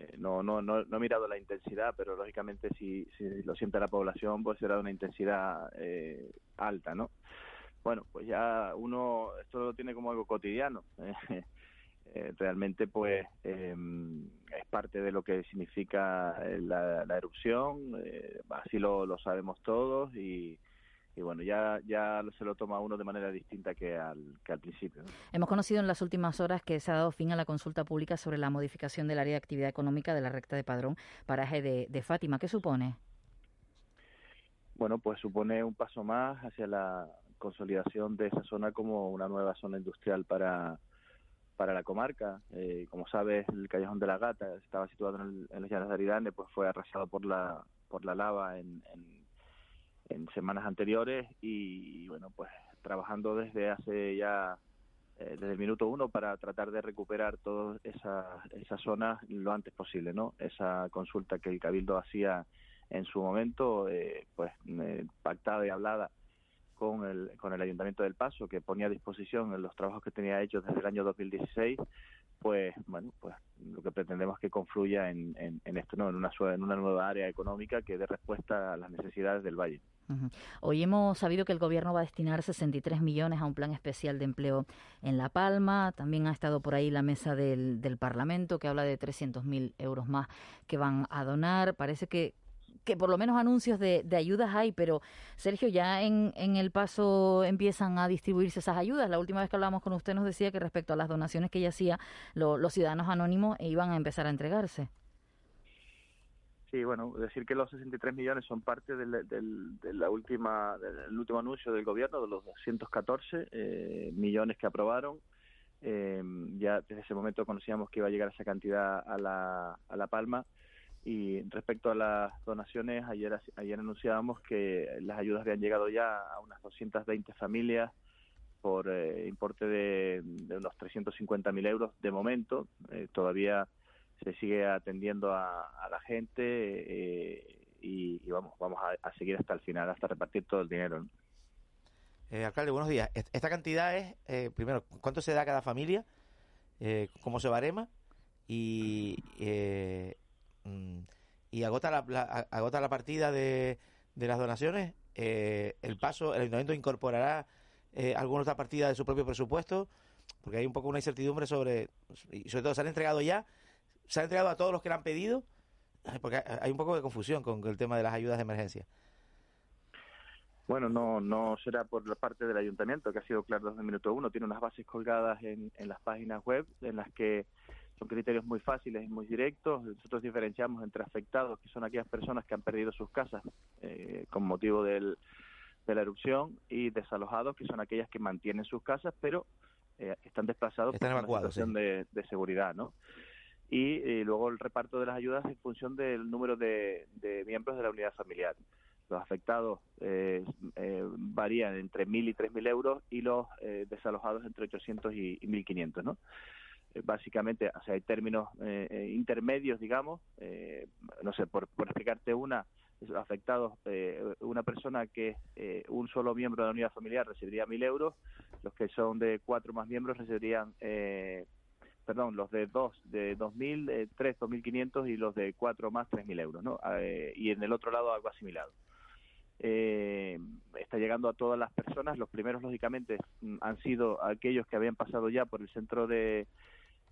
eh, no, no, no, no he mirado la intensidad, pero lógicamente si, si lo siente la población, pues será una intensidad eh, alta, ¿no? Bueno, pues ya uno esto lo tiene como algo cotidiano. Eh, realmente, pues es parte de lo que significa la, la erupción, así lo, lo sabemos todos y, y bueno, ya, ya se lo toma uno de manera distinta que al, que al principio. Hemos conocido en las últimas horas que se ha dado fin a la consulta pública sobre la modificación del área de actividad económica de la recta de Padrón, paraje de, de Fátima. ¿Qué supone? Bueno, pues supone un paso más hacia la consolidación de esa zona como una nueva zona industrial para, para la comarca. Eh, como sabes, el Callejón de la Gata estaba situado en, el, en los Llanos de Aridane, pues fue arrasado por la, por la lava en, en en semanas anteriores y, bueno, pues trabajando desde hace ya, eh, desde el minuto uno para tratar de recuperar todas esas esa zonas lo antes posible, ¿no? Esa consulta que el Cabildo hacía en su momento, eh, pues eh, pactada y hablada con el, con el Ayuntamiento del Paso, que ponía a disposición en los trabajos que tenía hechos desde el año 2016, pues bueno, pues lo que pretendemos es que confluya en, en, esto, ¿no? en, una, en una nueva área económica que dé respuesta a las necesidades del Valle. Hoy hemos sabido que el Gobierno va a destinar 63 millones a un plan especial de empleo en La Palma. También ha estado por ahí la mesa del, del Parlamento que habla de 300.000 euros más que van a donar. Parece que, que por lo menos anuncios de, ayudas hay, pero Sergio, ya en, en, el paso empiezan a distribuirse esas ayudas. La última vez que hablamos con usted nos decía que respecto a las donaciones que ella hacía, los ciudadanos anónimos iban a empezar a entregarse. Sí, bueno, decir que los 63 millones son parte del, de la última, del último anuncio del gobierno de los 214 eh, millones que aprobaron. Eh, ya desde ese momento conocíamos que iba a llegar esa cantidad a la, a la Palma y respecto a las donaciones, ayer, ayer anunciábamos que las ayudas habían llegado ya a unas 220 familias por eh, importe de, de unos 350.000 euros de momento. Eh, todavía se sigue atendiendo a, la gente eh, y, vamos vamos a, seguir hasta el final, hasta repartir todo el dinero. alcalde, buenos días. Esta cantidad es, primero, ¿cuánto se da a cada familia? ¿Cómo se barema? Y Mm, y agota la, agota la partida de, de las donaciones, eh, el paso, el ayuntamiento incorporará eh, alguna otra partida de su propio presupuesto, porque hay un poco una incertidumbre sobre, y sobre todo se han entregado ya, se han entregado a todos los que le han pedido, porque hay un poco de confusión con el tema de las ayudas de emergencia. Bueno, no, no será por la parte del ayuntamiento, que ha sido claro desde el minuto uno. Tiene unas bases colgadas en, en las páginas web en las que son criterios muy fáciles y muy directos. Nosotros diferenciamos entre afectados, que son aquellas personas que han perdido sus casas eh, con motivo del, de la erupción, y desalojados, que son aquellas que mantienen sus casas, pero eh, están desplazados por una situación de, seguridad, ¿no? Y, luego el reparto de las ayudas en función del número de, miembros de la unidad familiar. Los afectados eh, varían entre 1.000 y 3.000 euros y los desalojados entre 800 y, y 1.500, ¿no? Eh, básicamente, o sea, hay términos eh, eh, intermedios, digamos, no sé, por, por explicarte una, afectados, una persona que un solo miembro de la unidad familiar recibiría mil euros, los que son de cuatro más miembros recibirían, perdón, los de dos, de dos mil, tres, dos mil quinientos y los de cuatro más, tres mil euros, ¿no? y en el otro lado algo asimilado. está llegando a todas las personas. Los primeros, lógicamente, mm, han sido aquellos que habían pasado ya por el centro de,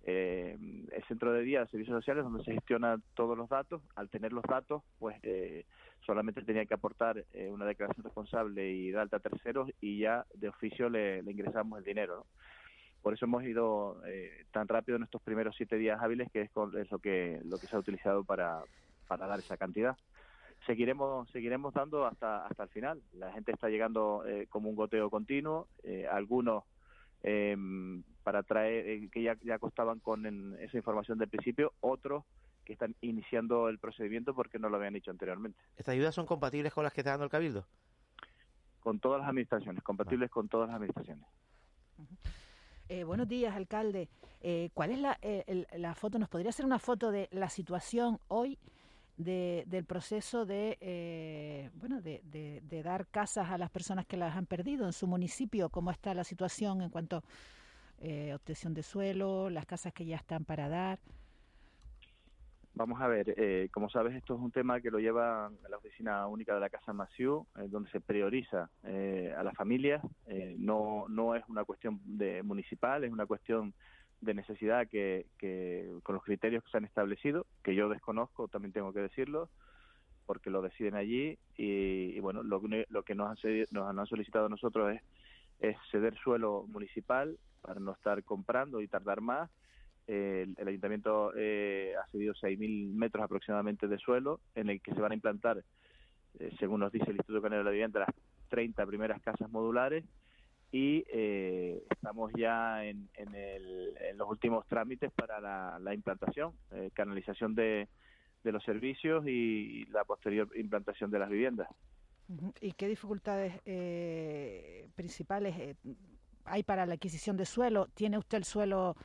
eh, el centro de día de servicios sociales donde se gestionan todos los datos. Al tener los datos, pues eh, solamente tenía que aportar eh, una declaración responsable y de alta terceros y ya de oficio le, ingresamos el dinero. Por eso hemos ido eh, tan rápido en estos primeros siete días hábiles, que es, lo que lo que se ha utilizado para, para dar esa cantidad. Seguiremos seguiremos dando hasta hasta el final. La gente está llegando como un goteo continuo. algunos eh, para traer, eh, que ya, ya contaban con esa información del principio, otros que están iniciando el procedimiento porque no lo habían hecho anteriormente. ¿Estas ayudas son compatibles con las que está dando el Cabildo? Con todas las administraciones, compatibles con todas las administraciones. Eh, buenos días, alcalde. Eh, ¿Cuál es la, la foto? ¿Nos podría hacer una foto de la situación hoy de, del proceso de, eh, bueno, de, de, dar casas a las personas que las han perdido en su municipio, cómo está la situación en cuanto eh, obtención de suelo, las casas que ya están para dar. Vamos a ver, eh, como sabes, esto es un tema que lo lleva la Oficina Única de la Casa Maciú, donde se prioriza a las familias. no, no es una cuestión de municipal, es una cuestión de necesidad que, que, con los criterios que se han establecido, que yo desconozco, también tengo que decirlo, porque lo deciden allí y, bueno, lo, lo que nos han, nos han solicitado a nosotros es ceder suelo municipal para no estar comprando y tardar más. El, ayuntamiento eh, ha cedido 6.000 metros aproximadamente de suelo en el que se van a implantar, eh, según nos dice el Instituto Canario de la Vivienda, las 30 primeras casas modulares y eh, estamos ya en, en, el, en, los últimos trámites para la, implantación, eh, canalización de, de, los servicios y la posterior implantación de las viviendas. ¿Y qué dificultades eh, principales hay para la adquisición de suelo? ¿Tiene usted el suelo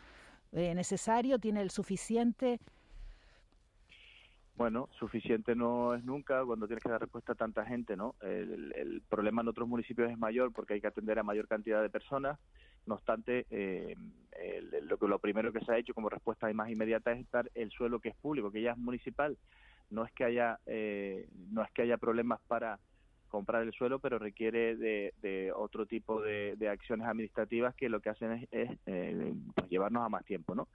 necesario? ¿Tiene el suficiente? bueno, suficiente no es nunca cuando tienes que dar respuesta a tanta gente, ¿no? El, problema en otros municipios es mayor porque hay que atender a mayor cantidad de personas. No obstante, eh, lo que lo primero que se ha hecho como respuesta más inmediata es estar el suelo que es público, que ya es municipal. No es que haya, eh, no es que haya problemas para comprar el suelo, pero requiere de, otro tipo de, acciones administrativas que lo que hacen es, eh, pues llevarnos a más tiempo, ¿no?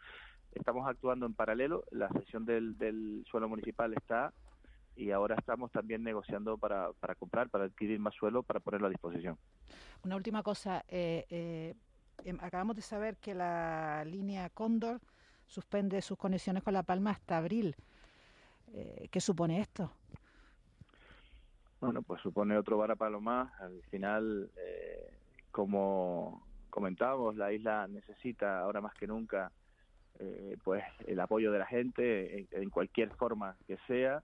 estamos actuando en paralelo, la sesión del, del suelo municipal está y ahora estamos también negociando para, para comprar, para adquirir más suelo, para ponerlo a disposición. Una última cosa, eh, eh, em, acabamos de saber que la línea Cóndor suspende sus conexiones con La Palma hasta abril. Eh, ¿Qué supone esto? Bueno, pues supone otro varapalo más. Al final, como comentábamos, la isla necesita ahora más que nunca eh, pues el apoyo de la gente en, cualquier forma que sea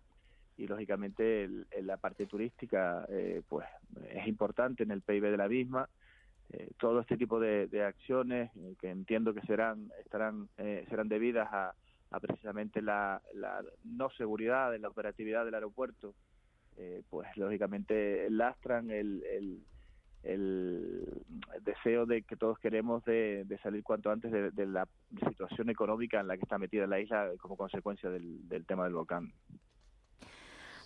y lógicamente la parte turística eh, pues es importante en el PIB de la misma eh, todo este tipo de, acciones que entiendo que serán estarán serán debidas a, precisamente la, la, no seguridad de la operatividad del aeropuerto pues lógicamente lastran el, el el deseo de que todos queremos de, salir cuanto antes de, la situación económica en la que está metida la isla como consecuencia del tema del volcán.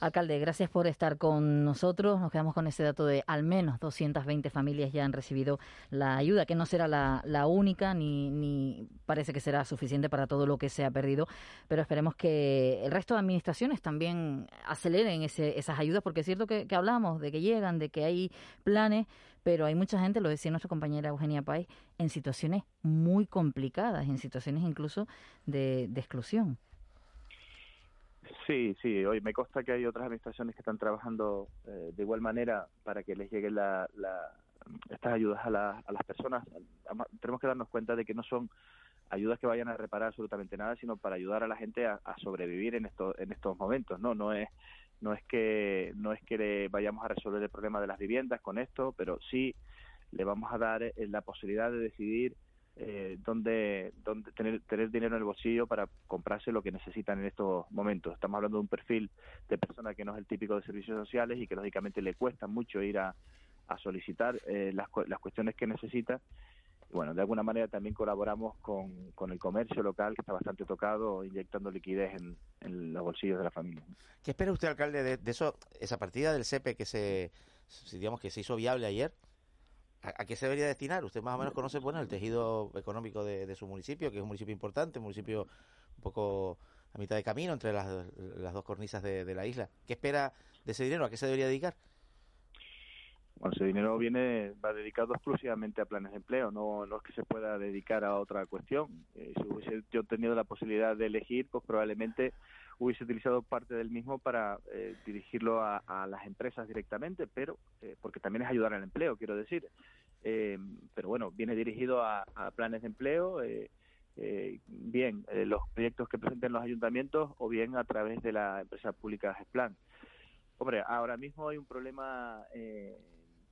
Alcalde, gracias por estar con nosotros. Nos quedamos con ese dato de al menos 220 familias ya han recibido la ayuda, que no será la, única ni, ni, parece que será suficiente para todo lo que se ha perdido, pero esperemos que el resto de administraciones también aceleren ese, esas ayudas, porque es cierto que, hablamos de que llegan, de que hay planes, pero hay mucha gente, lo decía nuestra compañera Eugenia Páez, en situaciones muy complicadas, en situaciones incluso de exclusión. Sí, sí, hoy me consta que hay otras administraciones que están trabajando eh, de igual manera para que les lleguen la, estas ayudas a, a las personas. Tenemos que darnos cuenta de que no son ayudas que vayan a reparar absolutamente nada, sino para ayudar a la gente a, sobrevivir en estos en estos momentos, ¿no? No es no es que no es que vayamos a resolver el problema de las viviendas con esto, pero sí le vamos a dar eh, la posibilidad de decidir eh, donde, donde tener, tener dinero en el bolsillo para comprarse lo que necesitan en estos momentos. Estamos hablando de un perfil de persona que no es el típico de servicios sociales y que lógicamente le cuesta mucho ir a, a solicitar eh, las, las cuestiones que necesita. Bueno, de alguna manera también colaboramos con, con el comercio local, que está bastante tocado, inyectando liquidez en, en los bolsillos de la familia. ¿Qué espera usted, alcalde, de, de eso, esa partida del CEPE que se, digamos, que se hizo viable ayer? ¿A, qué se debería destinar? Usted más o menos conoce bueno el tejido económico de, su municipio, que es un municipio importante, un municipio un poco a mitad de camino entre las, dos cornisas de, la isla. ¿Qué espera de ese dinero? ¿A qué se debería dedicar? Bueno, ese dinero viene va dedicado exclusivamente a planes de empleo, no, no es que se pueda dedicar a otra cuestión. Eh, si hubiese yo tenido la posibilidad de elegir, pues probablemente hubiese utilizado parte del mismo para eh, dirigirlo a, las empresas directamente, pero eh, porque también es ayudar al empleo, quiero decir. Eh, pero bueno, viene dirigido a, planes de empleo, bien los proyectos que presenten los ayuntamientos o bien a través de la empresa pública GESPLAN. Hombre, ahora mismo hay un problema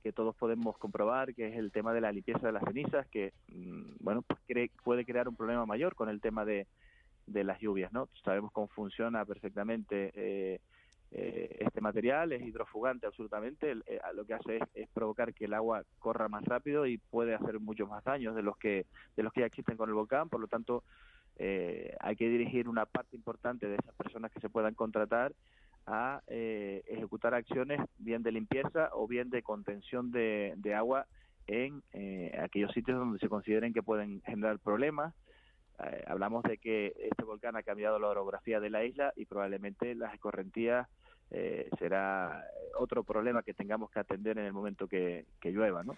que todos podemos comprobar, que es el tema de la limpieza de las cenizas, que mm, bueno, pues puede crear un problema mayor con el tema de de las lluvias, ¿no? Sabemos cómo funciona perfectamente eh, eh, este material, es hidrofugante absolutamente, eh, lo que hace es, provocar que el agua corra más rápido y puede hacer muchos más daños de los que de los que ya existen con el volcán, por lo tanto hay que dirigir una parte importante de esas personas que se puedan contratar a ejecutar acciones bien de limpieza o bien de contención de, de agua en aquellos sitios donde se consideren que pueden generar problemas eh, hablamos de que este volcán ha cambiado la orografía de la isla y probablemente las escorrentías eh, será otro problema que tengamos que atender en el momento que, llueva, ¿no?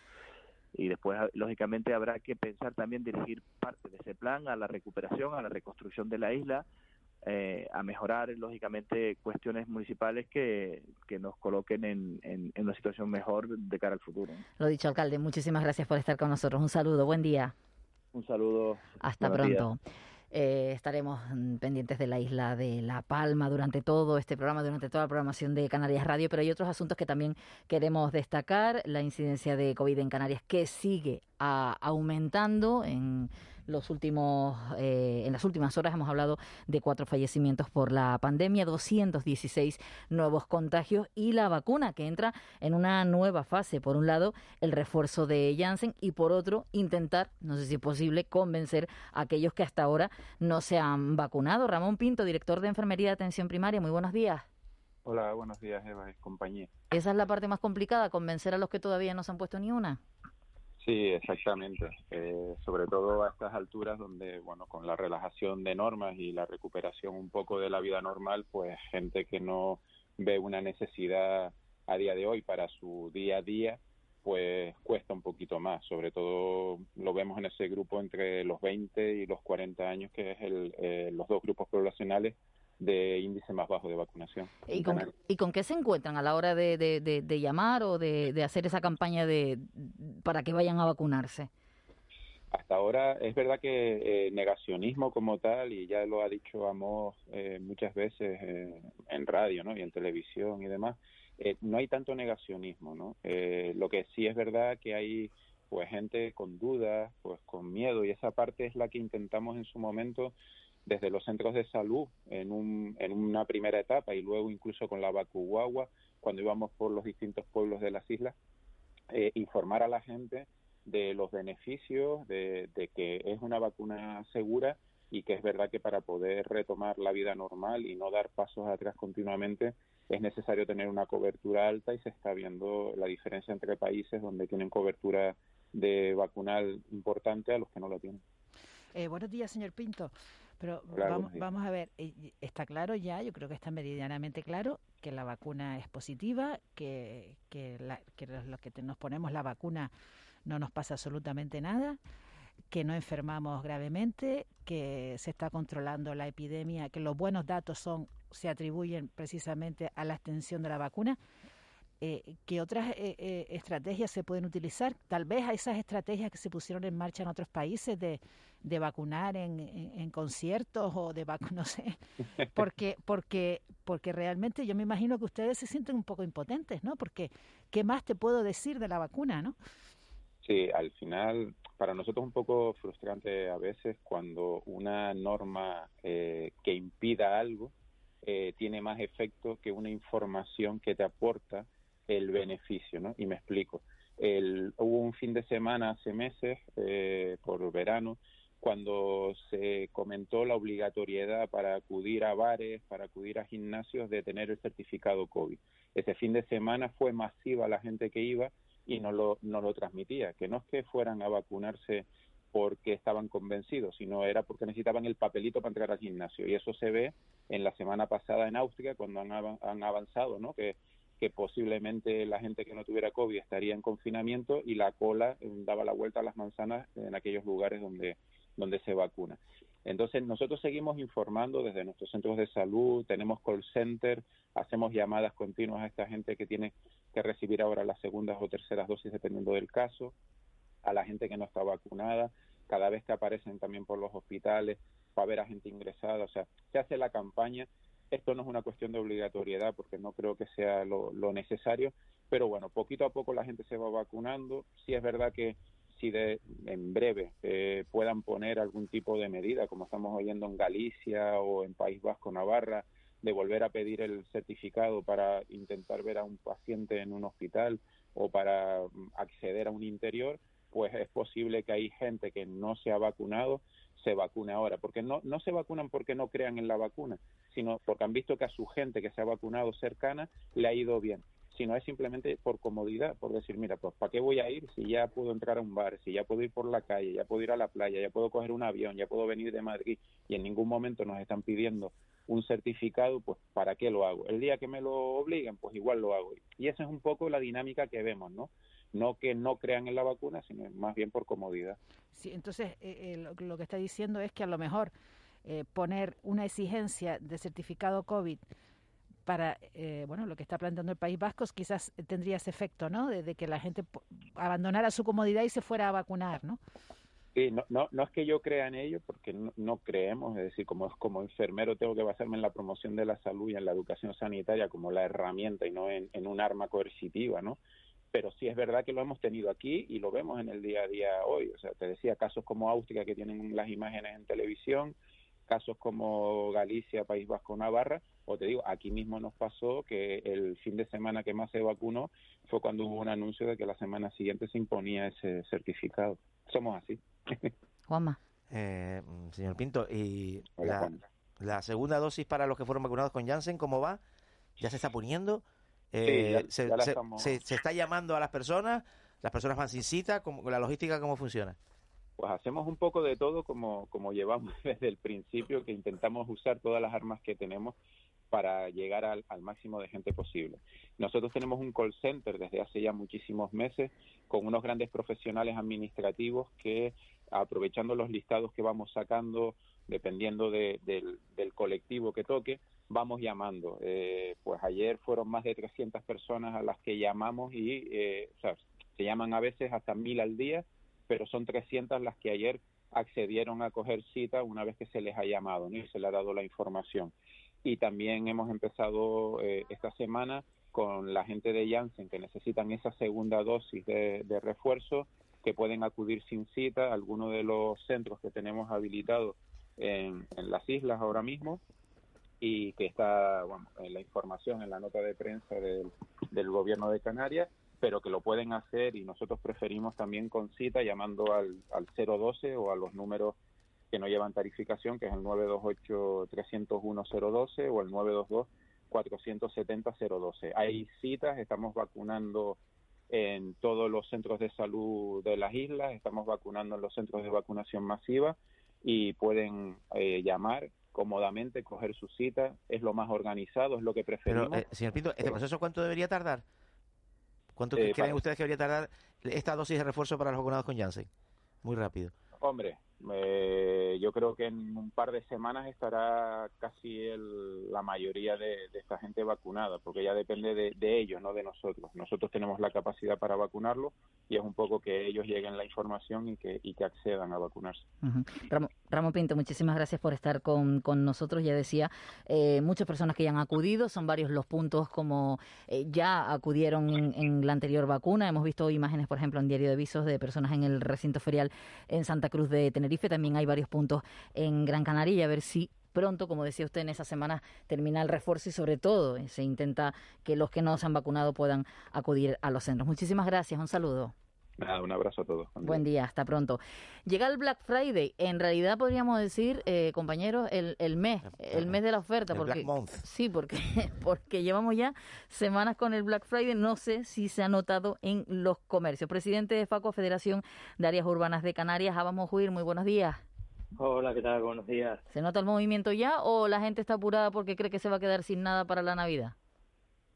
Y después, lógicamente, habrá que pensar también dirigir parte de ese plan a la recuperación, a la reconstrucción de la isla, eh, a mejorar, lógicamente, cuestiones municipales que, que nos coloquen en, en, una situación mejor de cara al futuro. Lo dicho, alcalde, muchísimas gracias por estar con nosotros. Un saludo, buen día. Un saludo. Hasta pronto. Eh, estaremos mm, pendientes de la isla de La Palma durante todo este programa, durante toda la programación de Canarias Radio, pero hay otros asuntos que también queremos destacar. La incidencia de COVID en Canarias que sigue aumentando en los últimos, eh, en las últimas horas hemos hablado de cuatro fallecimientos por la pandemia, 216 nuevos contagios y la vacuna que entra en una nueva fase. Por un lado, el refuerzo de Janssen y por otro, intentar, no sé si es posible, convencer a aquellos que hasta ahora no se han vacunado. Ramón Pinto, director de Enfermería de Atención Primaria, muy buenos días. Hola, buenos días, Eva y compañía. Esa es la parte más complicada, convencer a los que todavía no se han puesto ni una. Sí, exactamente. Eh, sobre todo a estas alturas donde, bueno, con la relajación de normas y la recuperación un poco de la vida normal, pues gente que no ve una necesidad a día de hoy para su día a día, pues cuesta un poquito más. Sobre todo lo vemos en ese grupo entre los 20 y los 40 años, que es el, eh, los dos grupos poblacionales de índice más bajo de vacunación. ¿Y con, ¿Y con qué se encuentran a la hora de, de, llamar o de, hacer esa campaña de para que vayan a vacunarse? Hasta ahora es verdad que eh, negacionismo como tal, y ya lo ha dicho Amos eh, muchas veces eh, en radio ¿no? y en televisión y demás, no hay tanto negacionismo. ¿no? lo que sí es verdad que hay pues gente con dudas, pues con miedo, y esa parte es la que intentamos en su momento desde los centros de salud en, un, en una primera etapa y luego incluso con la Bacuguagua, cuando íbamos por los distintos pueblos de las islas, eh, informar a la gente de los beneficios, de, que es una vacuna segura y que es verdad que para poder retomar la vida normal y no dar pasos atrás continuamente es necesario tener una cobertura alta y se está viendo la diferencia entre países donde tienen cobertura de vacunal importante a los que no lo tienen. Eh, buenos días, señor Pinto. Pero vamos, a ver, eh, está claro ya, yo creo que está meridianamente claro que la vacuna es positiva, que, que, los, que nos ponemos la vacuna no nos pasa absolutamente nada, que no enfermamos gravemente, que se está controlando la epidemia, que los buenos datos son se atribuyen precisamente a la extensión de la vacuna. Eh, ¿Qué otras eh, estrategias se pueden utilizar? Tal vez a esas estrategias que se pusieron en marcha en otros países de de vacunar en, en, conciertos o de vacunar, no sé, porque, porque, porque realmente yo me imagino que ustedes se sienten un poco impotentes, ¿no? Porque, ¿qué más te puedo decir de la vacuna, no? Sí, al final, para nosotros es un poco frustrante a veces cuando una norma eh, que impida algo eh, tiene más efecto que una información que te aporta el beneficio, ¿no? Y me explico. El, hubo un fin de semana hace meses, eh, por verano, cuando se comentó la obligatoriedad para acudir a bares, para acudir a gimnasios de tener el certificado COVID. Ese fin de semana fue masiva la gente que iba y no lo, no lo transmitía, que no es que fueran a vacunarse porque estaban convencidos, sino era porque necesitaban el papelito para entrar al gimnasio. Y eso se ve en la semana pasada en Austria, cuando han, han avanzado, ¿no? que que posiblemente la gente que no tuviera COVID estaría en confinamiento y la cola eh, daba la vuelta a las manzanas en aquellos lugares donde donde se vacuna. Entonces, nosotros seguimos informando desde nuestros centros de salud, tenemos call center, hacemos llamadas continuas a esta gente que tiene que recibir ahora las segundas o terceras dosis dependiendo del caso, a la gente que no está vacunada, cada vez que aparecen también por los hospitales para ver a gente ingresada, o sea, se hace la campaña. Esto no es una cuestión de obligatoriedad porque no creo que sea lo, necesario, pero bueno, poquito a poco la gente se va vacunando. Sí es verdad que si de, en breve eh, puedan poner algún tipo de medida, como estamos oyendo en Galicia o en País Vasco, Navarra, de volver a pedir el certificado para intentar ver a un paciente en un hospital o para mm, acceder a un interior, pues es posible que hay gente que no se ha vacunado se vacune ahora, porque no, no se vacunan porque no crean en la vacuna, sino porque han visto que a su gente que se ha vacunado cercana le ha ido bien sino es simplemente por comodidad, por decir, mira, pues ¿para qué voy a ir si ya puedo entrar a un bar, si ya puedo ir por la calle, ya puedo ir a la playa, ya puedo coger un avión, ya puedo venir de Madrid y en ningún momento nos están pidiendo un certificado, pues ¿para qué lo hago? El día que me lo obliguen, pues igual lo hago. Y esa es un poco la dinámica que vemos, ¿no? No que no crean en la vacuna, sino más bien por comodidad. Sí, entonces eh, eh, lo, que está diciendo es que a lo mejor eh, poner una exigencia de certificado COVID para eh, bueno lo que está planteando el País Vasco quizás tendría ese efecto no de, que la gente abandonara su comodidad y se fuera a vacunar no sí no no, no es que yo crea en ello porque no, creemos. Es decir como como enfermero tengo que basarme en la promoción de la salud y en la educación sanitaria como la herramienta y no en, un arma coercitiva no pero sí es verdad que lo hemos tenido aquí y lo vemos en el día a día hoy. O sea, te decía casos como Austria que tienen las imágenes en televisión, casos como Galicia, País Vasco, Navarra, o te digo, aquí mismo nos pasó que el fin de semana que más se vacunó fue cuando hubo un anuncio de que la semana siguiente se imponía ese certificado. Somos así. Juanma. Eh, señor Pinto, y la, segunda dosis para los que fueron vacunados con Janssen, ¿cómo va? ¿Ya se está poniendo? Eh, se, se, está llamando a las personas? ¿Las personas van sin cita? ¿Cómo, ¿La logística cómo funciona? Pues hacemos un poco de todo como, como llevamos desde el principio, que intentamos usar todas las armas que tenemos para llegar al, máximo de gente posible. Nosotros tenemos un call center desde hace ya muchísimos meses con unos grandes profesionales administrativos que, aprovechando los listados que vamos sacando, dependiendo del, colectivo que toque, vamos llamando. Eh, pues ayer fueron más de 300 personas a las que llamamos y eh, se llaman a veces hasta mil al día, pero son 300 las que ayer accedieron a coger cita una vez que se les ha llamado y se les ha dado la información. Y también hemos empezado eh, esta semana con la gente de Janssen que necesitan esa segunda dosis de, refuerzo, que pueden acudir sin cita a alguno de los centros que tenemos habilitados en, las islas ahora mismo y que está bueno, en la información en la nota de prensa del, gobierno de Canarias, pero que lo pueden hacer y nosotros preferimos también con cita llamando al, al 012 o a los números que no llevan tarificación, que es el 928-301-012 o el 922-470-012. Hay citas, estamos vacunando en todos los centros de salud de las islas, estamos vacunando en los centros de vacunación masiva y pueden eh, llamar cómodamente, coger su cita, es lo más organizado, es lo que preferimos. Pero, eh, señor Pinto, ¿este proceso cuánto debería tardar? ¿Cuánto eh, creen ustedes que debería tardar esta dosis de refuerzo para los vacunados con Janssen? Muy rápido. Hombre, eh, yo creo que en un par de semanas estará casi la mayoría de, esta gente vacunada, porque ya depende de, ellos, no de nosotros. Nosotros tenemos la capacidad para vacunarlo y es un poco que ellos lleguen la información y que, y que accedan a vacunarse. Ramón, Pinto, muchísimas gracias por estar con, con nosotros. Ya decía, eh, muchas personas que ya han acudido, son varios los puntos como eh, ya acudieron en, la anterior vacuna. Hemos visto imágenes, por ejemplo, en Diario de Visos de personas en el recinto ferial en Santa Cruz de Tenerife también hay varios puntos en Gran Canaria a ver si pronto, como decía usted, en esa semana termina el refuerzo y sobre todo eh, se intenta que los que no se han vacunado puedan acudir a los centros. Muchísimas gracias, un saludo. Un abrazo a todos. Buen, día. hasta pronto. Llega el Black Friday, en realidad podríamos decir, eh, compañeros, el, el mes, el mes de la oferta. porque, Sí, porque, porque llevamos ya semanas con el Black Friday, no sé si se ha notado en los comercios. Presidente de FACO, Federación de Áreas Urbanas de Canarias, vamos a huir, muy buenos días. Hola, ¿qué tal? Buenos días. ¿Se nota el movimiento ya o la gente está apurada porque cree que se va a quedar sin nada para la Navidad?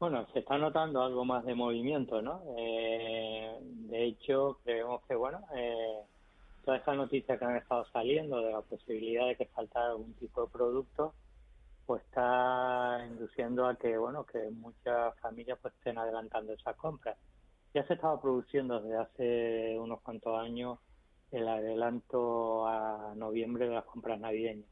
Bueno, se está notando algo más de movimiento, ¿no? Eh, de hecho, creemos que, bueno, eh, todas estas noticias que han estado saliendo de la posibilidad de que faltara algún tipo de producto, pues está induciendo a que, bueno, que muchas familias pues estén adelantando esas compras. Ya se estaba produciendo desde hace unos cuantos años el adelanto a noviembre de las compras navideñas.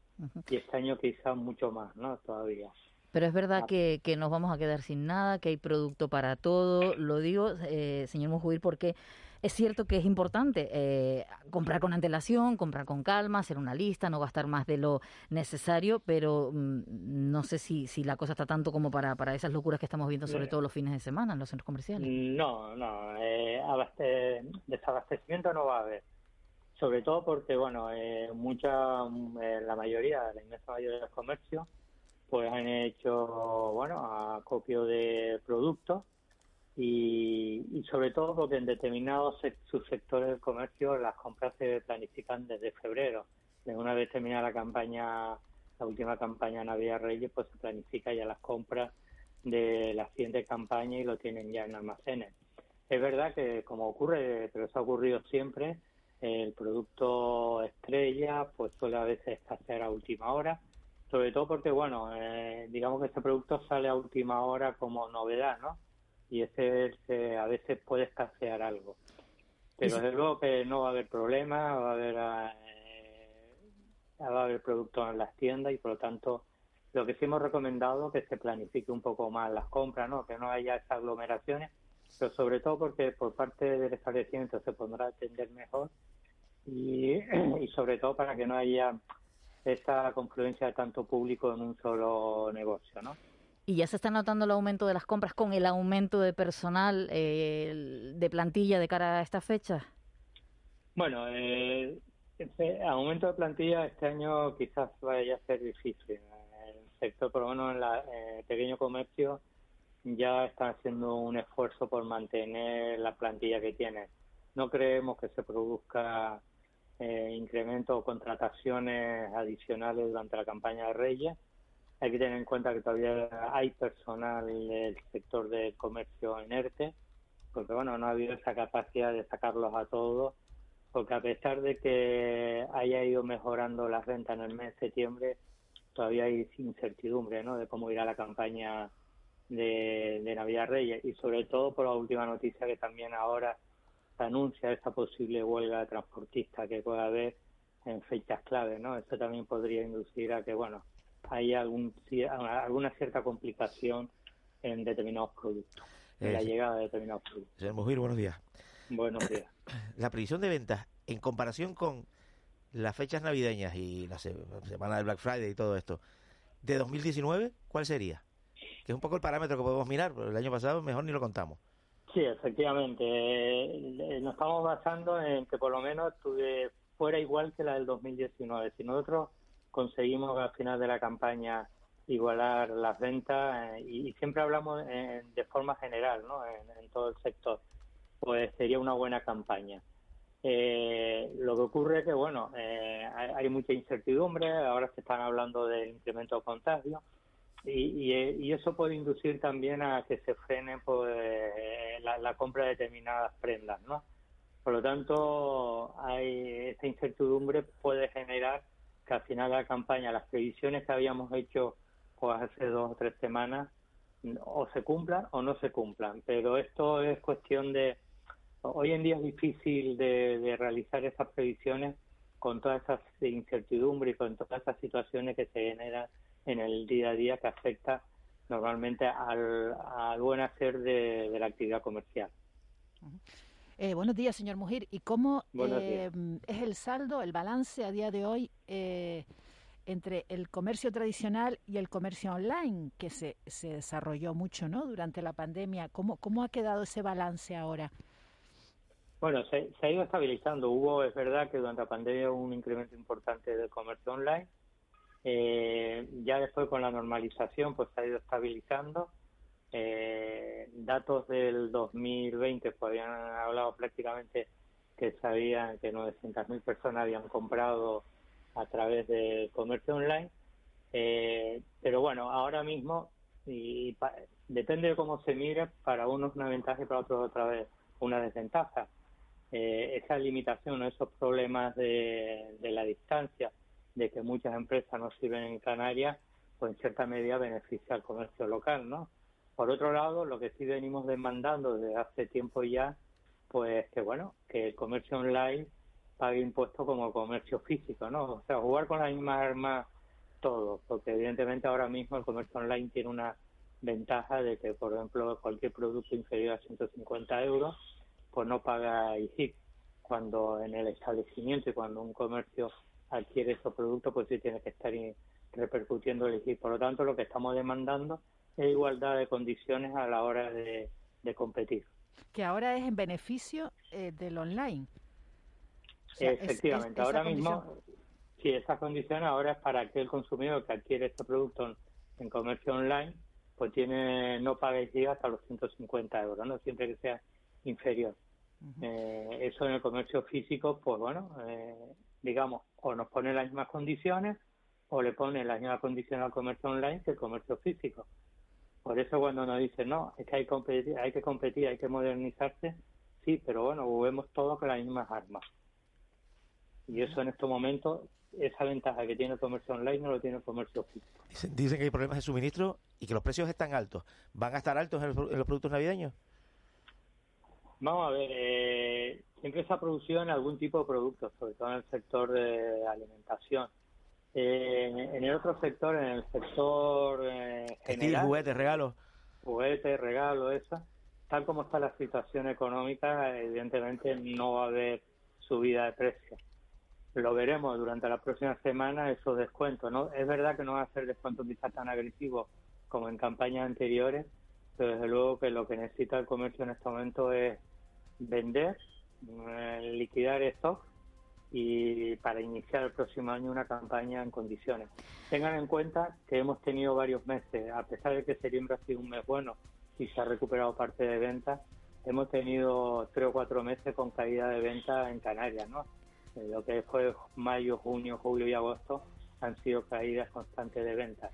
Y este año quizás mucho más, ¿no? Todavía. Pero es verdad que, que, nos vamos a quedar sin nada, que hay producto para todo. Lo digo, eh, señor Mujuir, porque es cierto que es importante eh, comprar con antelación, comprar con calma, hacer una lista, no gastar más de lo necesario, pero mm, no sé si, si la cosa está tanto como para, para esas locuras que estamos viendo, sobre todo los fines de semana en los centros comerciales. No, no, eh, desabastecimiento no va a haber sobre todo porque, bueno, eh, mucha, eh, la mayoría, la inmensa mayoría de los comercios, pues han hecho, bueno, acopio de productos y, y sobre todo porque en determinados subsectores del comercio las compras se planifican desde febrero. De una vez terminada la campaña, la última campaña Navidad Reyes, pues se planifica ya las compras de la siguiente campaña y lo tienen ya en almacenes. Es verdad que como ocurre, pero eso ha ocurrido siempre, el producto estrella pues suele a veces escasear a última hora, sobre todo porque, bueno, eh, digamos que este producto sale a última hora como novedad, ¿no? Y ese, a veces puede escasear algo. Pero desde luego que no va a haber problema, va a haber, eh, va a haber productos en las tiendas y por lo tanto lo que sí hemos recomendado que se planifique un poco más las compras, ¿no? Que no haya esas aglomeraciones pero sobre todo porque por parte del establecimiento se podrá atender mejor y, y sobre todo para que no haya esta confluencia de tanto público en un solo negocio, ¿no? ¿Y ya se está notando el aumento de las compras con el aumento de personal eh, de plantilla de cara a esta fecha? Bueno, eh, aumento de plantilla este año quizás vaya a ser difícil. El sector, por lo menos en el pequeño comercio, ya está haciendo un esfuerzo por mantener la plantilla que tiene. No creemos que se produzca eh, incremento o contrataciones adicionales durante la campaña de Reyes. Hay que tener en cuenta que todavía hay personal del sector del comercio inerte, porque bueno, no ha habido esa capacidad de sacarlos a todos, porque a pesar de que haya ido mejorando las ventas en el mes de septiembre, todavía hay incertidumbre ¿no? de cómo irá la campaña de, Navidad Reyes y sobre todo por la última noticia que también ahora anuncia esa posible huelga de transportistas que pueda haber en fechas clave, ¿no? Eso también podría inducir a que, bueno, haya algún, alguna cierta complicación en determinados productos, en la Eh, llegada de determinados productos. Señor Mujir, buenos días. Buenos días. La previsión de ventas en comparación con las fechas navideñas y la se- semana del Black Friday y todo esto, de 2019, ¿cuál sería? Que es un poco el parámetro que podemos mirar, pero el año pasado mejor ni lo contamos. Sí, efectivamente. Eh, Nos estamos basando en que por lo menos fuera igual que la del 2019. Si nosotros conseguimos al final de la campaña igualar las ventas, eh, y, siempre hablamos de forma general, ¿no? En, en todo el sector, pues sería una buena campaña. Eh, lo que ocurre es que, bueno, eh, hay, hay mucha incertidumbre, ahora se están hablando del incremento de contagios, y, eh, y eso puede inducir también a que se frene pues, la, la compra de determinadas prendas, ¿no? Por lo tanto, hay esta incertidumbre puede generar que al final de la campaña las previsiones que habíamos hecho pues hace dos o tres semanas o se cumplan o no se cumplan. Pero esto es cuestión de... Hoy en día es difícil de, de realizar esas previsiones con todas esas incertidumbres y con todas esas situaciones que se generan en el día a día que afecta normalmente al, al buen hacer de, de la actividad comercial. Eh, buenos días, señor Mujir. ¿Y cómo eh, es el saldo, el balance a día de hoy eh, entre el comercio tradicional y el comercio online, que se, se desarrolló mucho ¿no? durante la pandemia? ¿Cómo, ¿Cómo ha quedado ese balance ahora? Bueno, se, se ha ido estabilizando. Hubo, es verdad que durante la pandemia hubo un incremento importante del comercio online. Eh, ya después con la normalización pues se ha ido estabilizando. Eh, datos del 2020 pues habían hablado prácticamente que sabían que 900.000 personas habían comprado a través del comercio online. Eh, pero bueno, ahora mismo, y pa- depende de cómo se mire, para unos una ventaja y para otros otra vez una desventaja. Eh, esa limitación o esos problemas de, de la distancia, de que muchas empresas no sirven en Canarias, pues en cierta medida beneficia al comercio local, ¿no? Por otro lado, lo que sí venimos demandando desde hace tiempo ya, pues que bueno, que el comercio online pague impuestos como comercio físico, ¿no? O sea, jugar con las mismas armas todo, porque evidentemente ahora mismo el comercio online tiene una ventaja de que, por ejemplo, cualquier producto inferior a 150 euros, pues no paga IGIC. Cuando en el establecimiento y cuando un comercio adquiere esos productos, pues sí tiene que estar repercutiendo el IGIC. Por lo tanto, lo que estamos demandando es igualdad de condiciones a la hora de, de competir. Que ahora es en beneficio eh, del online. O sea, es- es- Efectivamente, ahora condición- mismo, sí, esa condición ahora es para aquel consumidor que adquiere este producto en, comercio online, pues tiene no paga IGIC hasta los 150 euros, ¿no? Siempre que sea inferior. Eh, eso en el comercio físico, pues bueno, eh, digamos, o nos pone las mismas condiciones o le pone las mismas condiciones al comercio online que el comercio físico. Por eso cuando nos dicen, no, es que hay, competir, hay que competir, hay que modernizarse, sí, pero bueno, juguemos todos con las mismas armas. Y eso en estos momentos, esa ventaja que tiene el comercio online no lo tiene el comercio físico. Dicen, que hay problemas de suministro y que los precios están altos. ¿Van a estar altos en los productos navideños? Vamos a ver, eh, siempre se ha producido en algún tipo de producto, sobre todo en el sector de alimentación. Eh, en, en el otro sector, en el sector eh, general, juguetes, regalos. juguetes, regalos, eso, tal como está la situación económica, evidentemente no va a haber subida de precios. Lo veremos durante la próxima semana esos descuentos, ¿no? Es verdad que no va a ser descuentos quizás tan agresivos como en campañas anteriores, pero desde luego que lo que necesita el comercio en este momento es vender, eh, liquidar stock y para iniciar el próximo año una campaña en condiciones. Tengan en cuenta que hemos tenido varios meses, a pesar de que septiembre ha sido un mes bueno y se ha recuperado parte de ventas, hemos tenido tres o cuatro meses con caída de ventas en Canarias, ¿no? lo que fue mayo, junio, julio y agosto han sido caídas constantes de ventas.